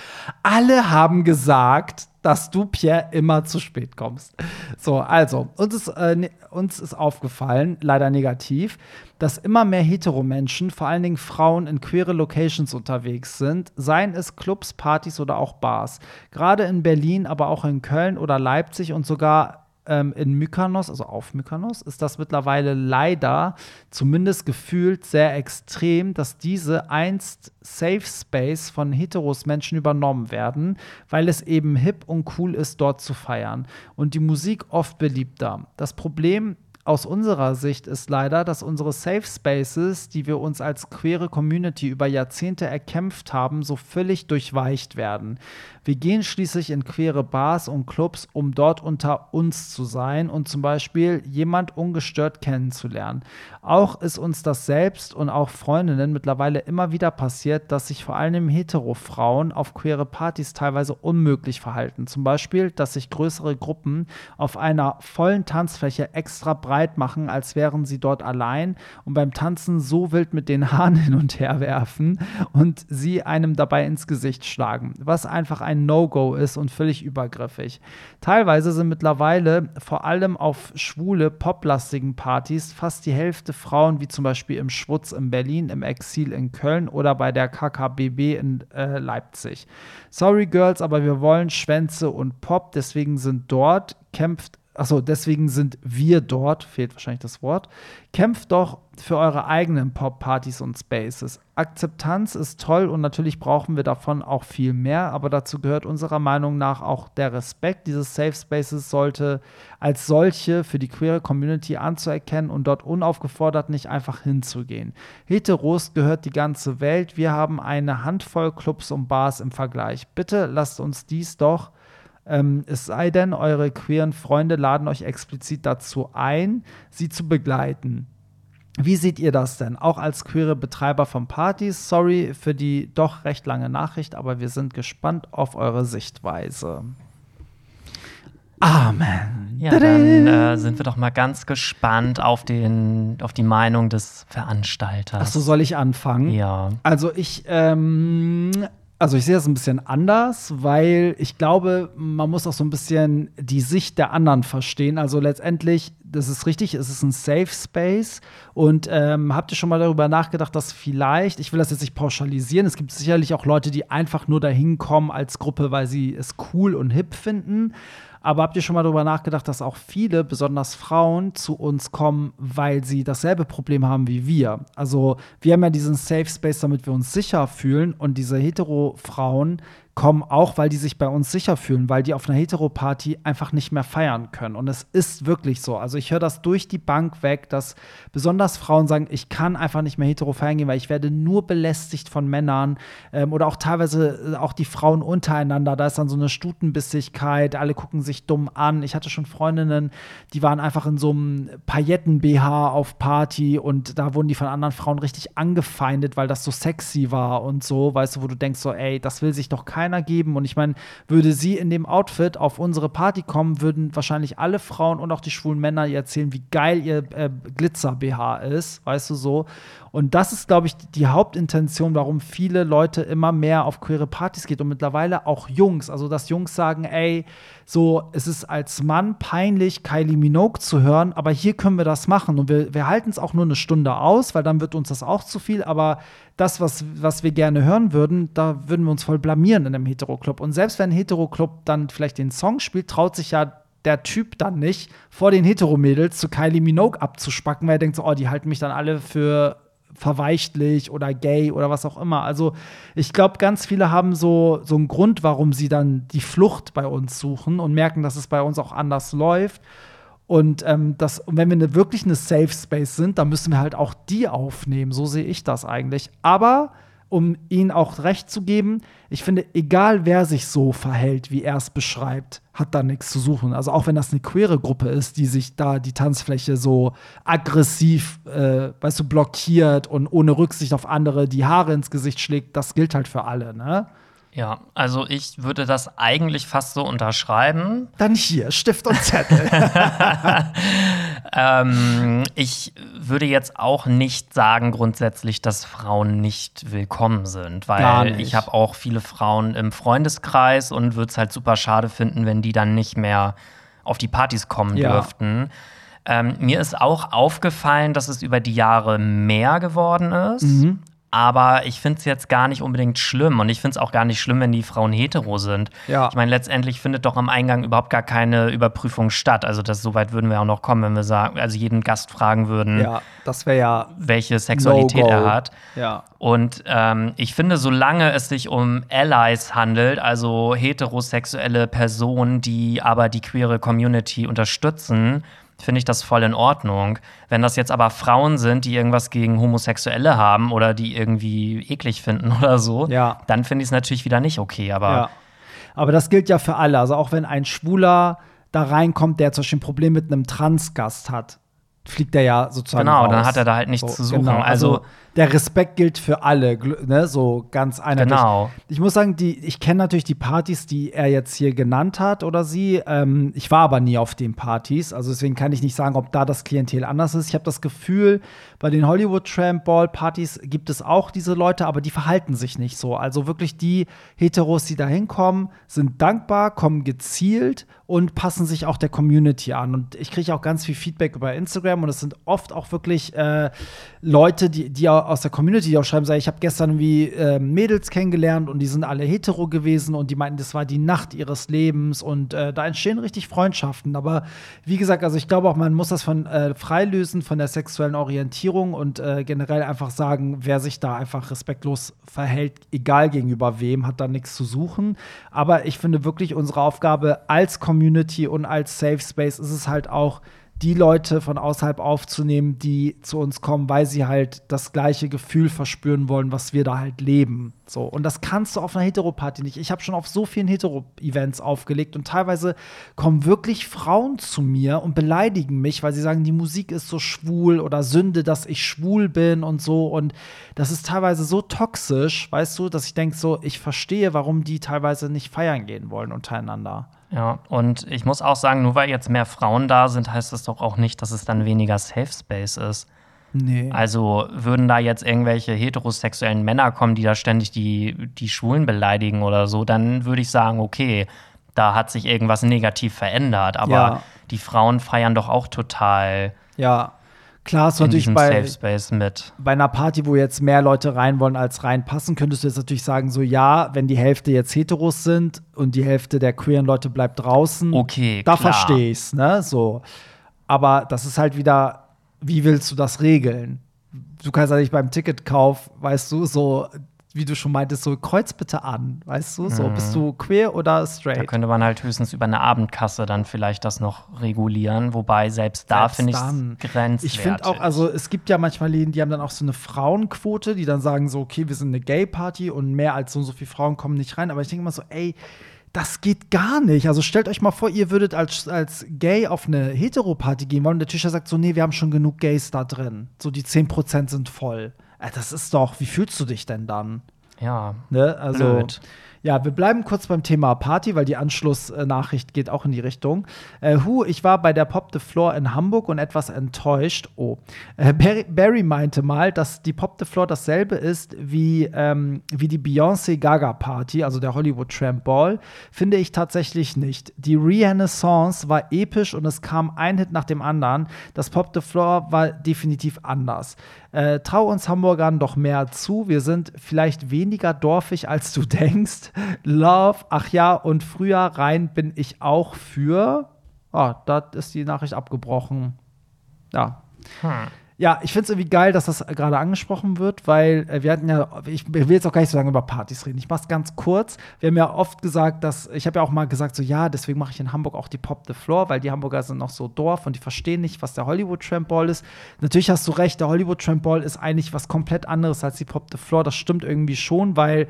alle haben gesagt, dass du, Pierre, immer zu spät kommst. So, also, uns ist, äh, ne- uns ist aufgefallen, leider negativ, dass immer mehr Heteromenschen, vor allen Dingen Frauen, in queere Locations unterwegs sind, seien es Clubs, Partys oder auch Bars. Gerade in Berlin, aber auch in Köln oder Leipzig und sogar ähm, in Mykonos, also auf Mykonos, ist das mittlerweile leider zumindest gefühlt sehr extrem, dass diese einst Safe Space von heteros Menschen übernommen werden, weil es eben hip und cool ist, dort zu feiern. Und die Musik oft beliebter. Das Problem aus unserer Sicht ist leider, dass unsere Safe Spaces, die wir uns als queere Community über Jahrzehnte erkämpft haben, so völlig durchweicht werden. Wir gehen schließlich in queere Bars und Clubs, um dort unter uns zu sein und zum Beispiel jemand ungestört kennenzulernen. Auch ist uns das selbst und auch Freundinnen mittlerweile immer wieder passiert, dass sich vor allem Hetero-Frauen auf queere Partys teilweise unmöglich verhalten. Zum Beispiel, dass sich größere Gruppen auf einer vollen Tanzfläche extra breit machen, als wären sie dort allein und beim Tanzen so wild mit den Haaren hin und her werfen und sie einem dabei ins Gesicht schlagen, was einfach ein No-Go ist und völlig übergriffig. Teilweise sind mittlerweile vor allem auf schwule, poplastigen Partys fast die Hälfte Frauen, wie zum Beispiel im Schwutz in Berlin, im Exil in Köln oder bei der KKBB in äh, Leipzig. Sorry Girls, aber wir wollen Schwänze und Pop, deswegen sind dort, kämpft Achso, deswegen sind wir dort, fehlt wahrscheinlich das Wort. Kämpft doch für eure eigenen Pop-Partys und Spaces. Akzeptanz ist toll und natürlich brauchen wir davon auch viel mehr, aber dazu gehört unserer Meinung nach auch der Respekt dieses Safe Spaces sollte als solche für die queere Community anzuerkennen und dort unaufgefordert nicht einfach hinzugehen. Heteros gehört die ganze Welt. Wir haben eine Handvoll Clubs und Bars im Vergleich. Bitte lasst uns dies doch ähm, es sei denn, eure queeren Freunde laden euch explizit dazu ein, sie zu begleiten. Wie seht ihr das denn? Auch als queere Betreiber von Partys? Sorry für die doch recht lange Nachricht, aber wir sind gespannt auf eure Sichtweise. Amen. Ja, dann äh, sind wir doch mal ganz gespannt auf, den, auf die Meinung des Veranstalters. Achso, soll ich anfangen? Ja. Also ich, ähm, also ich sehe das ein bisschen anders, weil ich glaube, man muss auch so ein bisschen die Sicht der anderen verstehen. Also letztendlich, das ist richtig, es ist ein Safe Space. Und ähm, habt ihr schon mal darüber nachgedacht, dass vielleicht, ich will das jetzt nicht pauschalisieren, es gibt sicherlich auch Leute, die einfach nur dahin kommen als Gruppe, weil sie es cool und hip finden. Aber habt ihr schon mal darüber nachgedacht, dass auch viele, besonders Frauen, zu uns kommen, weil sie dasselbe Problem haben wie wir? Also, wir haben ja diesen Safe Space, damit wir uns sicher fühlen. Und diese Hetero-Frauen kommen auch, weil die sich bei uns sicher fühlen, weil die auf einer Hetero-Party einfach nicht mehr feiern können. Und es ist wirklich so. Also, ich höre das durch die Bank weg, dass besonders Frauen sagen, ich kann einfach nicht mehr hetero feiern gehen, weil ich werde nur belästigt von Männern ähm, oder auch teilweise äh, auch die Frauen untereinander. Da ist dann so eine Stutenbissigkeit, alle gucken sich dumm an. Ich hatte schon Freundinnen, die waren einfach in so einem Pailletten-BH auf Party und da wurden die von anderen Frauen richtig angefeindet, weil das so sexy war und so, weißt du, wo du denkst so, ey, das will sich doch keiner geben. Und ich meine, würde sie in dem Outfit auf unsere Party kommen, würden wahrscheinlich alle Frauen und auch die schwulen Männer ihr erzählen, wie geil ihr äh, Glitzer-BH ist, weißt du so. Und das ist, glaube ich, die Hauptintention, warum viele Leute immer mehr auf queere Partys geht und mittlerweile auch Jungs. Also, dass Jungs sagen, ey, so, es ist als Mann peinlich, Kylie Minogue zu hören, aber hier können wir das machen. Und wir, wir halten es auch nur eine Stunde aus, weil dann wird uns das auch zu viel. Aber das, was, was wir gerne hören würden, da würden wir uns voll blamieren in einem Hetero-Club. Und selbst wenn ein Hetero-Club dann vielleicht den Song spielt, traut sich ja der Typ dann nicht, vor den Heteromädels zu Kylie Minogue abzuspacken, weil er denkt so, oh, die halten mich dann alle für verweichtlich oder gay oder was auch immer. Also ich glaube, ganz viele haben so, so einen Grund, warum sie dann die Flucht bei uns suchen und merken, dass es bei uns auch anders läuft. Und ähm, das, wenn wir eine, wirklich eine Safe Space sind, dann müssen wir halt auch die aufnehmen. So sehe ich das eigentlich. Aber um ihnen auch recht zu geben, ich finde, egal wer sich so verhält, wie er es beschreibt, hat da nichts zu suchen. Also auch wenn das eine queere Gruppe ist, die sich da die Tanzfläche so aggressiv, äh, weißt du, blockiert und ohne Rücksicht auf andere die Haare ins Gesicht schlägt, das gilt halt für alle, ne? Ja, also ich würde das eigentlich fast so unterschreiben. Dann hier, Stift und Zettel. ähm, ich würde jetzt auch nicht sagen grundsätzlich, dass Frauen nicht willkommen sind, weil ich habe auch viele Frauen im Freundeskreis und würde es halt super schade finden, wenn die dann nicht mehr auf die Partys kommen ja. dürften. Ähm, mir ist auch aufgefallen, dass es über die Jahre mehr geworden ist. Mhm. Aber ich finde es jetzt gar nicht unbedingt schlimm. Und ich finde es auch gar nicht schlimm, wenn die Frauen hetero sind. Ja. Ich meine, letztendlich findet doch am Eingang überhaupt gar keine Überprüfung statt. Also, das so weit würden wir auch noch kommen, wenn wir sagen, also jeden Gast fragen würden, ja, das ja welche Sexualität no er hat. Ja. Und ähm, ich finde, solange es sich um Allies handelt, also heterosexuelle Personen, die aber die queere Community unterstützen, finde ich das voll in Ordnung. Wenn das jetzt aber Frauen sind, die irgendwas gegen Homosexuelle haben oder die irgendwie eklig finden oder so, ja. dann finde ich es natürlich wieder nicht okay. Aber, ja. aber das gilt ja für alle. Also auch wenn ein Schwuler da reinkommt, der zum Beispiel ein Problem mit einem Transgast hat, fliegt er ja sozusagen. Genau, raus. dann hat er da halt nichts so, zu suchen. Genau. Also, also, der Respekt gilt für alle, ne? so ganz einheitlich. Genau. Ich muss sagen, die, ich kenne natürlich die Partys, die er jetzt hier genannt hat oder sie. Ähm, ich war aber nie auf den Partys, also deswegen kann ich nicht sagen, ob da das Klientel anders ist. Ich habe das Gefühl, bei den Hollywood Tramp Ball Partys gibt es auch diese Leute, aber die verhalten sich nicht so. Also wirklich die Heteros, die da hinkommen, sind dankbar, kommen gezielt und passen sich auch der Community an. Und ich kriege auch ganz viel Feedback über Instagram und es sind oft auch wirklich äh, Leute, die, die aus der Community, auch schreiben, sagen, ich habe gestern irgendwie äh, Mädels kennengelernt und die sind alle hetero gewesen und die meinten, das war die Nacht ihres Lebens und äh, da entstehen richtig Freundschaften. Aber wie gesagt, also ich glaube auch, man muss das von äh, freilösen von der sexuellen Orientierung und äh, generell einfach sagen, wer sich da einfach respektlos verhält, egal gegenüber wem, hat da nichts zu suchen. Aber ich finde wirklich unsere Aufgabe als Community und als Safe Space ist es halt auch, die Leute von außerhalb aufzunehmen, die zu uns kommen, weil sie halt das gleiche Gefühl verspüren wollen, was wir da halt leben. So. Und das kannst du auf einer Hetero-Party nicht. Ich habe schon auf so vielen Hetero-Events aufgelegt und teilweise kommen wirklich Frauen zu mir und beleidigen mich, weil sie sagen, die Musik ist so schwul oder Sünde, dass ich schwul bin und so. Und das ist teilweise so toxisch, weißt du, dass ich denke, so, ich verstehe, warum die teilweise nicht feiern gehen wollen untereinander. Ja, und ich muss auch sagen, nur weil jetzt mehr Frauen da sind, heißt das doch auch nicht, dass es dann weniger Safe Space ist. Nee. Also würden da jetzt irgendwelche heterosexuellen Männer kommen, die da ständig die, die Schwulen beleidigen oder so, dann würde ich sagen, okay, da hat sich irgendwas negativ verändert. Aber ja. die Frauen feiern doch auch total. Ja. Klar, ist natürlich bei, bei einer Party, wo jetzt mehr Leute rein wollen als reinpassen, könntest du jetzt natürlich sagen, so ja, wenn die Hälfte jetzt Heteros sind und die Hälfte der queeren Leute bleibt draußen, okay, da verstehe ich's, ne? So. Aber das ist halt wieder, wie willst du das regeln? Du kannst ja nicht beim Ticketkauf, weißt du, so wie du schon meintest, so kreuz bitte an, weißt du? So, mhm. bist du queer oder straight? Da könnte man halt höchstens über eine Abendkasse dann vielleicht das noch regulieren, wobei selbst da finde ich es grenzwertig. Ich finde auch, also es gibt ja manchmal Läden, die haben dann auch so eine Frauenquote, die dann sagen so, okay, wir sind eine Gay-Party und mehr als so und so viele Frauen kommen nicht rein. Aber ich denke immer so, ey, das geht gar nicht. Also stellt euch mal vor, ihr würdet als, als Gay auf eine Hetero-Party gehen wollen und der Tischer sagt so, nee, wir haben schon genug Gays da drin. So die 10% sind voll. Äh, das ist doch, wie fühlst du dich denn dann? Ja. Ne? Also, blöd. Ja, wir bleiben kurz beim Thema Party, weil die Anschlussnachricht geht auch in die Richtung. Äh, Hu, ich war bei der Pop the Floor in Hamburg und etwas enttäuscht. Oh. Äh, Barry, Barry, meinte mal, dass die Pop the Floor dasselbe ist wie, ähm, wie die Beyoncé Gaga Party, also der Hollywood Tramp Ball. Finde ich tatsächlich nicht. Die Renaissance war episch und es kam ein Hit nach dem anderen. Das Pop the Floor war definitiv anders. Äh, trau uns Hamburgern doch mehr zu. Wir sind vielleicht weniger dorfig, als du denkst. Love, ach ja, und früher rein bin ich auch für. ah, da ist die Nachricht abgebrochen. Ja. Hm. Ja, ich finde es irgendwie geil, dass das gerade angesprochen wird, weil äh, wir hatten ja, ich will jetzt auch gar nicht so lange über Partys reden. Ich mache es ganz kurz. Wir haben ja oft gesagt, dass, ich habe ja auch mal gesagt, so ja, deswegen mache ich in Hamburg auch die Pop the Floor, weil die Hamburger sind noch so Dorf und die verstehen nicht, was der Hollywood Tramp Ball ist. Natürlich hast du recht, der Hollywood Tramp Ball ist eigentlich was komplett anderes als die Pop the Floor. Das stimmt irgendwie schon, weil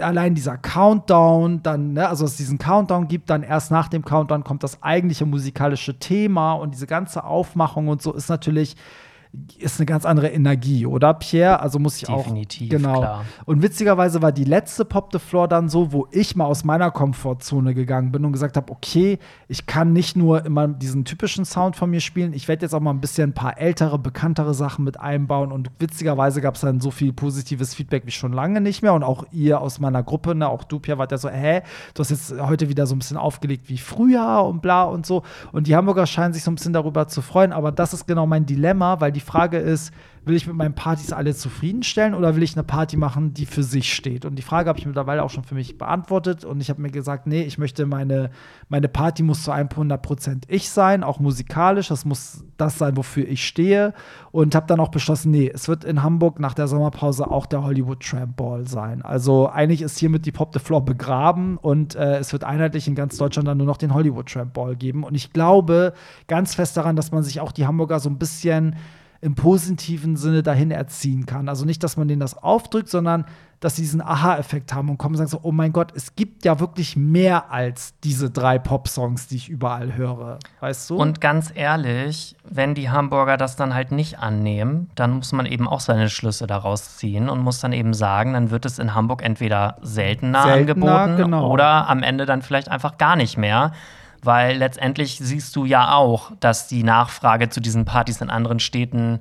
allein dieser Countdown, dann, ne, also es diesen Countdown gibt, dann erst nach dem Countdown kommt das eigentliche musikalische Thema und diese ganze Aufmachung und so ist natürlich ist eine ganz andere Energie, oder Pierre? Also muss ich Definitiv, auch genau. klar. Und witzigerweise war die letzte Pop the Floor dann so, wo ich mal aus meiner Komfortzone gegangen bin und gesagt habe, okay, ich kann nicht nur immer diesen typischen Sound von mir spielen, ich werde jetzt auch mal ein bisschen ein paar ältere, bekanntere Sachen mit einbauen und witzigerweise gab es dann so viel positives Feedback wie schon lange nicht mehr und auch ihr aus meiner Gruppe, ne, auch du Pierre, wart ja so, hä, du hast jetzt heute wieder so ein bisschen aufgelegt wie früher und bla und so und die Hamburger scheinen sich so ein bisschen darüber zu freuen, aber das ist genau mein Dilemma, weil die Frage ist, will ich mit meinen Partys alle zufriedenstellen oder will ich eine Party machen, die für sich steht? Und die Frage habe ich mittlerweile auch schon für mich beantwortet und ich habe mir gesagt, nee, ich möchte meine, meine Party muss zu 100 Prozent ich sein, auch musikalisch, das muss das sein, wofür ich stehe und habe dann auch beschlossen, nee, es wird in Hamburg nach der Sommerpause auch der Hollywood Tramp Ball sein. Also eigentlich ist hiermit die Pop the Floor begraben und äh, es wird einheitlich in ganz Deutschland dann nur noch den Hollywood Tramp Ball geben und ich glaube ganz fest daran, dass man sich auch die Hamburger so ein bisschen im positiven Sinne dahin erziehen kann. Also nicht, dass man denen das aufdrückt, sondern dass sie diesen Aha-Effekt haben und kommen und sagen so, oh mein Gott, es gibt ja wirklich mehr als diese drei Pop-Songs, die ich überall höre. Weißt du? Und ganz ehrlich, wenn die Hamburger das dann halt nicht annehmen, dann muss man eben auch seine Schlüsse daraus ziehen und muss dann eben sagen, dann wird es in Hamburg entweder seltener, Seltener, angeboten genau. oder am Ende dann vielleicht einfach gar nicht mehr. Weil letztendlich siehst du ja auch, dass die Nachfrage zu diesen Partys in anderen Städten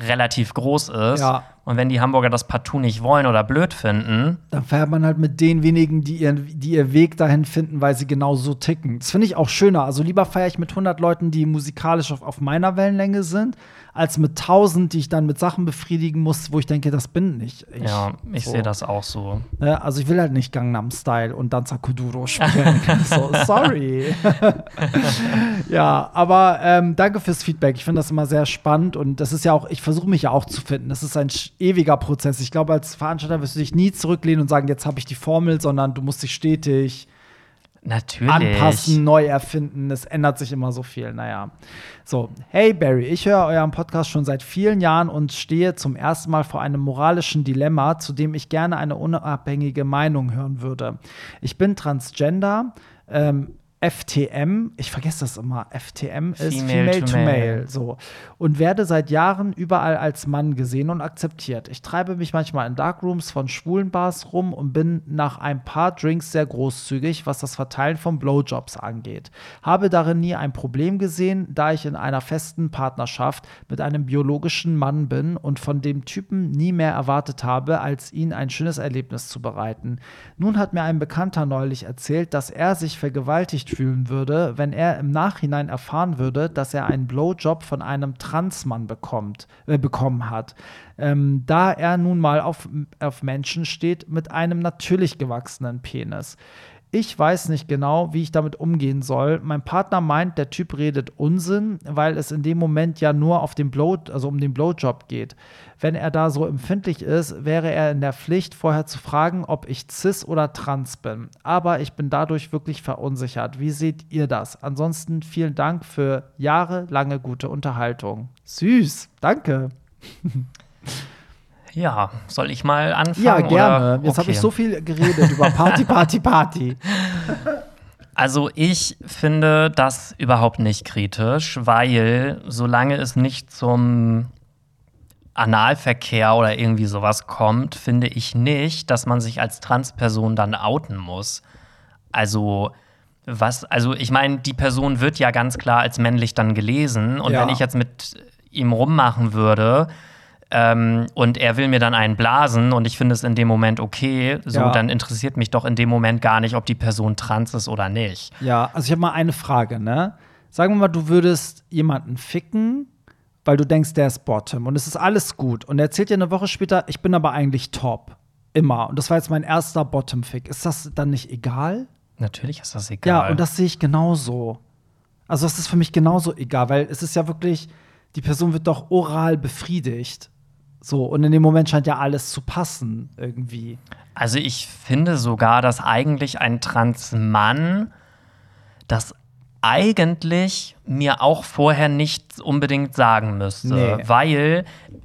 relativ groß ist. Ja. Und wenn die Hamburger das partout nicht wollen oder blöd finden, dann fährt man halt mit den wenigen, die, ihren, die ihr Weg dahin finden, weil sie genau so ticken. Das finde ich auch schöner. Also lieber feiere ich mit 100 Leuten, die musikalisch auf, auf meiner Wellenlänge sind, als mit 1000, die ich dann mit Sachen befriedigen muss, wo ich denke, das bin nicht ich. ja, ich So. sehe das auch so. Ne? Also ich will halt nicht Gangnam Style und Danza Kuduro spielen. so, sorry. ja, aber ähm, danke fürs Feedback. Ich finde das immer sehr spannend und das ist ja auch, ich versuche mich ja auch zu finden. Das ist ein ewiger Prozess. Ich glaube, als Veranstalter wirst du dich nie zurücklehnen und sagen, jetzt habe ich die Formel, sondern du musst dich stetig Natürlich. anpassen, neu erfinden. Es ändert sich immer so viel. Naja. So, hey Barry, ich höre euren Podcast schon seit vielen Jahren und stehe zum ersten Mal vor einem moralischen Dilemma, zu dem ich gerne eine unabhängige Meinung hören würde. Ich bin Transgender. Ähm, FTM, ich vergesse das immer, FTM ist Female Female, to Male. Male, so. Und werde seit Jahren überall als Mann gesehen und akzeptiert. Ich treibe mich manchmal in Darkrooms von schwulen Bars rum und bin nach ein paar Drinks sehr großzügig, was das Verteilen von Blowjobs angeht. Habe darin nie ein Problem gesehen, da ich in einer festen Partnerschaft mit einem biologischen Mann bin und von dem Typen nie mehr erwartet habe, als ihn ein schönes Erlebnis zu bereiten. Nun hat mir ein Bekannter neulich erzählt, dass er sich vergewaltigt fühlen würde, wenn er im Nachhinein erfahren würde, dass er einen Blowjob von einem Transmann bekommt, äh, bekommen hat. Ähm, da er nun mal auf, auf Menschen steht mit einem natürlich gewachsenen Penis. Ich weiß nicht genau, wie ich damit umgehen soll. Mein Partner meint, der Typ redet Unsinn, weil es in dem Moment ja nur auf den Blow, also um den Blowjob geht. Wenn er da so empfindlich ist, wäre er in der Pflicht, vorher zu fragen, ob ich cis oder trans bin. Aber ich bin dadurch wirklich verunsichert. Wie seht ihr das? Ansonsten vielen Dank für jahrelange gute Unterhaltung. Süß, danke. Ja, soll ich mal anfangen? Ja, gerne. Oder? Jetzt habe ich Okay. so viel geredet über Party, Party, Party. Also ich finde das überhaupt nicht kritisch, weil solange es nicht zum Analverkehr oder irgendwie sowas kommt, finde ich nicht, dass man sich als Transperson dann outen muss. Also was, also ich meine, die Person wird ja ganz klar als männlich dann gelesen und Ja. wenn ich jetzt mit ihm rummachen würde ähm, und er will mir dann einen blasen und ich finde es in dem Moment okay, so Ja. dann interessiert mich doch in dem Moment gar nicht, ob die Person trans ist oder nicht. Ja, also ich habe mal eine Frage, ne? Sagen wir mal, du würdest jemanden ficken, weil du denkst, der ist Bottom und es ist alles gut. Und er erzählt dir eine Woche später, ich bin aber eigentlich top. Immer. Und das war jetzt mein erster Bottom-Fick. Ist das dann nicht egal? Natürlich ist das egal. Ja, und das sehe ich genauso. Also das ist für mich genauso egal, weil es ist ja wirklich, die Person wird doch oral befriedigt. So, und in dem Moment scheint ja alles zu passen, irgendwie. Also ich finde sogar, dass eigentlich ein Transmann das eigentlich mir auch vorher nicht unbedingt sagen müsste. Nee. Weil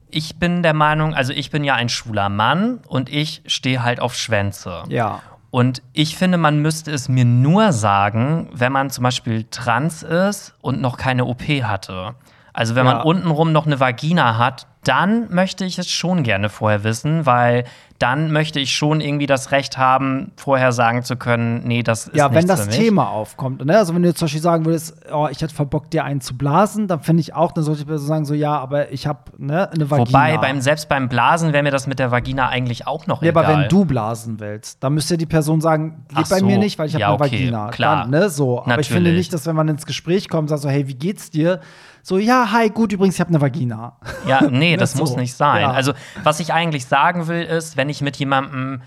ich bin der Meinung, also ich bin ja ein schwuler Mann und ich stehe halt auf Schwänze. Ja. Und ich finde, man müsste es mir nur sagen, wenn man zum Beispiel trans ist und noch keine OP hatte. Also wenn Ja. man untenrum noch eine Vagina hat, dann möchte ich es schon gerne vorher wissen, weil dann möchte ich schon irgendwie das Recht haben, vorher sagen zu können, nee, das ist Ja, wenn das. Thema aufkommt. Ne? Also wenn du jetzt zum Beispiel sagen würdest, oh, ich hätte verbockt, dir einen zu blasen, dann finde ich auch, dann sollte Person sagen, so ja, aber ich habe ne, eine Vagina. Wobei, beim, selbst beim Blasen wäre mir das mit der Vagina eigentlich auch noch Ja, egal. aber wenn du blasen willst, dann müsste die Person sagen, geht Ach bei so. mir nicht, weil ich habe Ja, eine okay, Vagina. klar. Dann, ne, so. Aber ich finde Natürlich. nicht, dass wenn man ins Gespräch kommt, sagt so, hey, wie geht's dir? So, ja, hi, gut, übrigens, ich habe eine Vagina. Ja, nee, das So. muss nicht sein. Ja. Also, was ich eigentlich sagen will, ist, wenn ich mit jemandem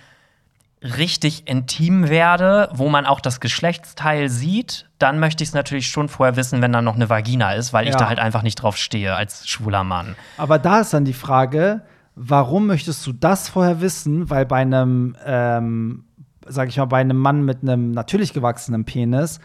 richtig intim werde, wo man auch das Geschlechtsteil sieht, dann möchte ich es natürlich schon vorher wissen, wenn da noch eine Vagina ist, weil ich Ja. da halt einfach nicht drauf stehe als schwuler Mann. Aber da ist dann die Frage, warum möchtest du das vorher wissen? Weil bei einem, ähm, sag ich mal, bei einem Mann mit einem natürlich gewachsenen Penis,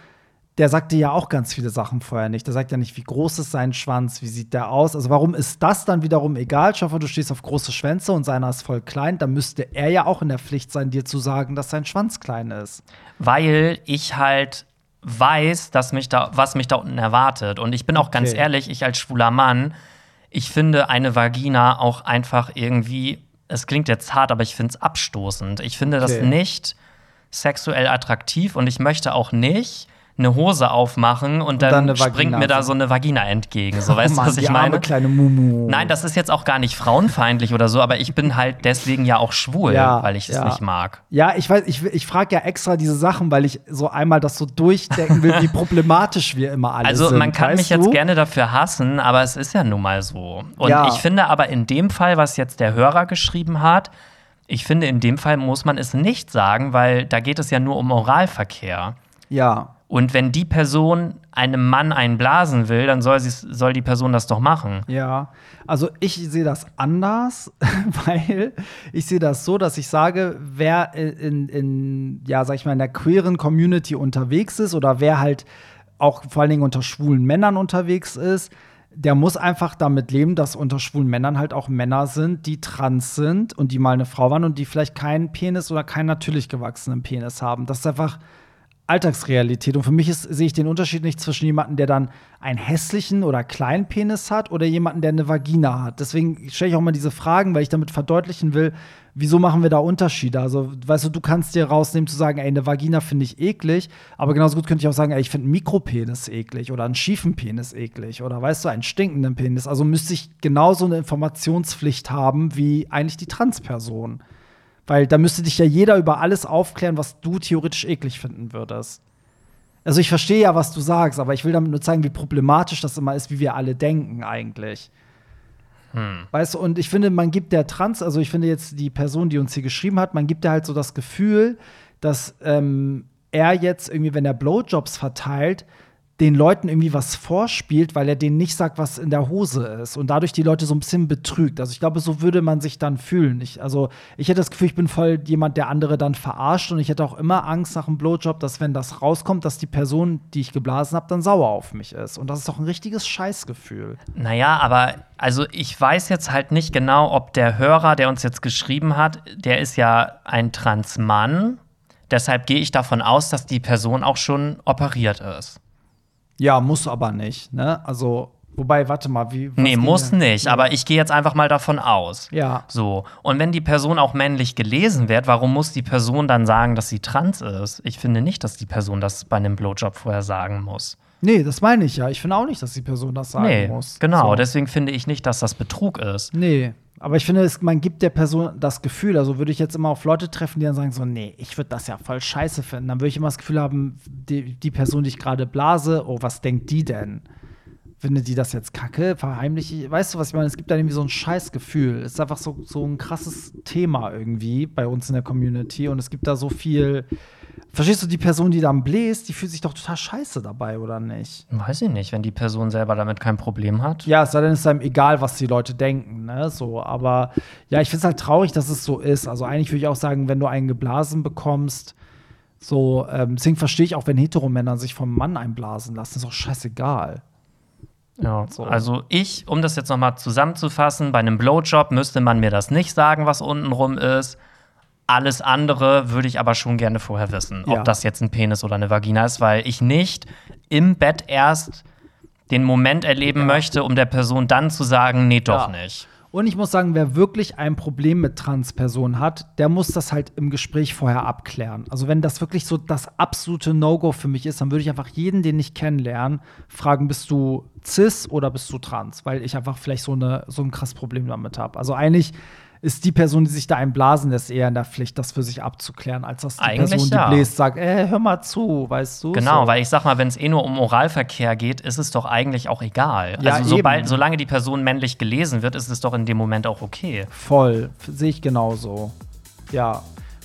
der sagt dir ja auch ganz viele Sachen vorher nicht. Der sagt ja nicht, wie groß ist sein Schwanz, wie sieht der aus. Also warum ist das dann wiederum egal? Schau mal, du stehst auf große Schwänze und seiner ist voll klein. Dann müsste er ja auch in der Pflicht sein, dir zu sagen, dass sein Schwanz klein ist. weil ich halt weiß, dass mich da, was mich da unten erwartet. Und ich bin auch ganz Okay. ehrlich, ich als schwuler Mann, ich finde eine Vagina auch einfach irgendwie, es klingt jetzt hart, aber ich finde es abstoßend. Ich finde das Okay. nicht sexuell attraktiv und ich möchte auch nicht eine Hose aufmachen und, dann, dann eine springt mir da so eine Vagina entgegen. So, weißt Oh du, Mann, was ich meine? kleine Mumu. Nein, das ist jetzt auch gar nicht frauenfeindlich oder so, aber ich bin halt deswegen ja auch schwul, Ja, weil ich es ja. nicht mag. Ja, ich weiß, ich, ich frage ja extra diese Sachen, weil ich so einmal das so durchdenken will, wie problematisch wir immer alle Also sind. man kann weißt mich jetzt du? gerne dafür hassen, aber es ist ja nun mal so. Und Ja. ich finde aber in dem Fall, was jetzt der Hörer geschrieben hat, ich finde, in dem Fall muss man es nicht sagen, weil da geht es ja nur um Oralverkehr. Ja. Und wenn die Person einem Mann einblasen will, dann soll, sie's- soll die Person das doch machen. Ja, also ich sehe das anders, weil ich sehe das so, dass ich sage, wer in, in, ja, sag ich mal, in der queeren Community unterwegs ist oder wer halt auch vor allen Dingen unter schwulen Männern unterwegs ist, der muss einfach damit leben, dass unter schwulen Männern halt auch Männer sind, die trans sind und die mal eine Frau waren und die vielleicht keinen Penis oder keinen natürlich gewachsenen Penis haben. Das ist einfach Alltagsrealität. Und für mich ist, sehe ich den Unterschied nicht zwischen jemandem, der dann einen hässlichen oder kleinen Penis hat oder jemanden, der eine Vagina hat. Deswegen stelle ich auch mal diese Fragen, weil ich damit verdeutlichen will, wieso machen wir da Unterschiede? Also, weißt du, du kannst dir rausnehmen zu sagen, ey, eine Vagina finde ich eklig, aber genauso gut könnte ich auch sagen, ey, ich finde einen Mikropenis eklig oder einen schiefen Penis eklig oder weißt du, einen stinkenden Penis. Also müsste ich genauso eine Informationspflicht haben wie eigentlich die Transperson. Weil da müsste dich ja jeder über alles aufklären, was du theoretisch eklig finden würdest. Also ich verstehe ja, was du sagst, aber ich will damit nur zeigen, wie problematisch das immer ist, wie wir alle denken eigentlich. Weißt du, und ich finde, man gibt der Trans, also ich finde jetzt die Person, die uns hier geschrieben hat, man gibt der halt so das Gefühl, dass ähm, er jetzt irgendwie, wenn er Blowjobs verteilt, den Leuten irgendwie was vorspielt, weil er denen nicht sagt, was in der Hose ist und dadurch die Leute so ein bisschen betrügt. Also ich glaube, so würde man sich dann fühlen. Ich, also ich hätte das Gefühl, ich bin voll jemand, der andere dann verarscht und ich hätte auch immer Angst nach einem Blowjob, dass wenn das rauskommt, dass die Person, die ich geblasen habe, dann sauer auf mich ist. Und das ist doch ein richtiges Scheißgefühl. Naja, aber also ich weiß jetzt halt nicht genau, ob der Hörer, der uns jetzt geschrieben hat, der ist ja ein Transmann. Deshalb gehe ich davon aus, dass die Person auch schon operiert ist. Ja, muss aber nicht, ne? Also, wobei, warte mal, wie. Nee, muss denn? nicht, aber ich gehe jetzt einfach mal davon aus. Ja. So. Und wenn die Person auch männlich gelesen wird, warum muss die Person dann sagen, dass sie trans ist? Ich finde nicht, dass die Person das bei einem Blowjob vorher sagen muss. Nee, das meine ich ja. Ich finde auch nicht, dass die Person das sagen nee, muss. genau. So. Deswegen finde ich nicht, dass das Betrug ist. Nee, aber ich finde, es, man gibt der Person das Gefühl, also würde ich jetzt immer auf Leute treffen, die dann sagen so, nee, ich würde das ja voll scheiße finden. Dann würde ich immer das Gefühl haben, die, die Person, die ich gerade blase, oh, was denkt die denn? Findet die das jetzt kacke? Verheimliche ich? Weißt du, was ich meine? Es gibt da irgendwie so ein Scheißgefühl. Es ist einfach so, so ein krasses Thema irgendwie bei uns in der Community und es gibt da so viel verstehst du, die Person, die dann bläst, die fühlt sich doch total scheiße dabei, oder nicht? Weiß ich nicht, wenn die Person selber damit kein Problem hat. Ja, es sei denn, es ist einem egal, was die Leute denken, ne? So, aber ja, ich finde es halt traurig, dass es so ist. Also eigentlich würde ich auch sagen, wenn du einen geblasen bekommst, so, ähm, deswegen verstehe ich auch, wenn Heteromänner sich vom Mann einblasen lassen, ist auch scheißegal. Ja, also ich, um das jetzt noch mal zusammenzufassen, bei einem Blowjob müsste man mir das nicht sagen, was unten rum ist. Alles andere würde ich aber schon gerne vorher wissen, Ja. ob das jetzt ein Penis oder eine Vagina ist, weil ich nicht im Bett erst den Moment erleben möchte, um der Person dann zu sagen, nee, doch Ja. nicht. Und ich muss sagen, wer wirklich ein Problem mit Transpersonen hat, der muss das halt im Gespräch vorher abklären. Also wenn das wirklich so das absolute No-Go für mich ist, dann würde ich einfach jeden, den ich kennenlerne, fragen, bist du cis oder bist du trans? Weil ich einfach vielleicht so, eine, so ein krasses Problem damit habe. Also eigentlich ist die Person, die sich da einblasen lässt, eher in der Pflicht, das für sich abzuklären, als dass die Eigentlich Person, die ja. bläst, sagt, ey, hör mal zu, weißt du? Genau, so. weil ich sag mal, wenn es eh nur um Oralverkehr geht, ist es doch eigentlich auch egal. Ja, also sobald, solange die Person männlich gelesen wird, ist es doch in dem Moment auch okay. Voll, sehe ich genauso. Ja.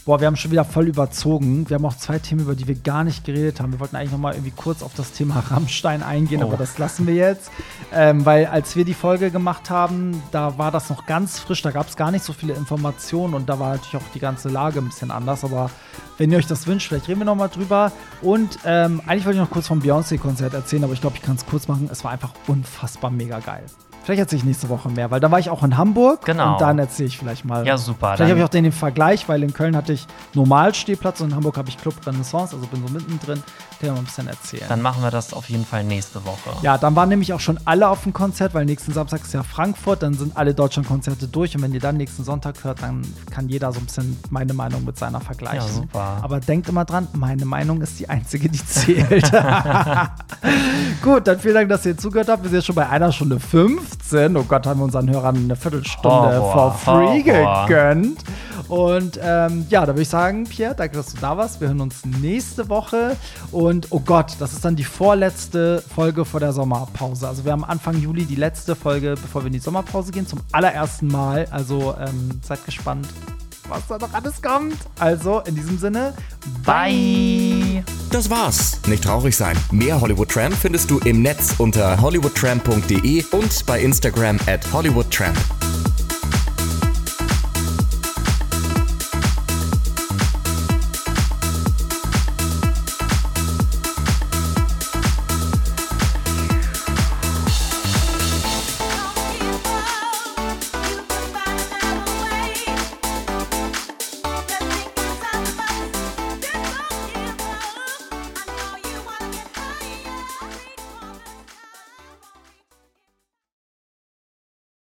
Boah, wir haben schon wieder voll überzogen. Wir haben auch zwei Themen, über die wir gar nicht geredet haben. Wir wollten eigentlich noch mal irgendwie kurz auf das Thema Rammstein eingehen, Oh. aber das lassen wir jetzt. Ähm, weil als wir die Folge gemacht haben, da war das noch ganz frisch, da gab es gar nicht so viele Informationen und da war natürlich auch die ganze Lage ein bisschen anders. Aber wenn ihr euch das wünscht, vielleicht reden wir noch mal drüber. Und ähm, eigentlich wollte ich noch kurz vom Beyoncé-Konzert erzählen, aber ich glaube, ich kann es kurz machen. Es war einfach unfassbar mega geil. Vielleicht erzähle ich nächste Woche mehr, weil da war ich auch in Hamburg Genau. und dann erzähle ich vielleicht mal. Ja, super. Vielleicht dann- habe ich auch den, den Vergleich, weil in Köln hatte ich Normalstehplatz und in Hamburg habe ich Club Renaissance, also bin so mittendrin. Kann ich mal ein bisschen erzählen. Dann machen wir das auf jeden Fall nächste Woche. ja, dann waren nämlich auch schon alle auf dem Konzert, weil nächsten Samstag ist ja Frankfurt, dann sind alle Deutschlandkonzerte durch und wenn ihr dann nächsten Sonntag hört, dann kann jeder so ein bisschen meine Meinung mit seiner vergleichen. Ja, super. Aber denkt immer dran, meine Meinung ist die einzige, die zählt. Gut, dann vielen Dank, dass ihr zugehört habt. Wir sind jetzt schon bei einer Stunde 15. Oh Gott, haben wir unseren Hörern eine Viertelstunde Horror, for free Horror. gegönnt. Und ähm, ja, da würde ich sagen, Pierre, danke, dass du da warst. Wir hören uns nächste Woche. Und oh Gott, das ist dann die vorletzte Folge vor der Sommerpause. Also wir haben Anfang Juli die letzte Folge, bevor wir in die Sommerpause gehen, zum allerersten Mal. Also ähm, seid gespannt, was da noch alles kommt. Also in diesem Sinne, Bye. Das war's. Nicht traurig sein. Mehr Hollywood Tramp findest du im Netz unter hollywoodtramp.de und bei Instagram at hollywoodtramp.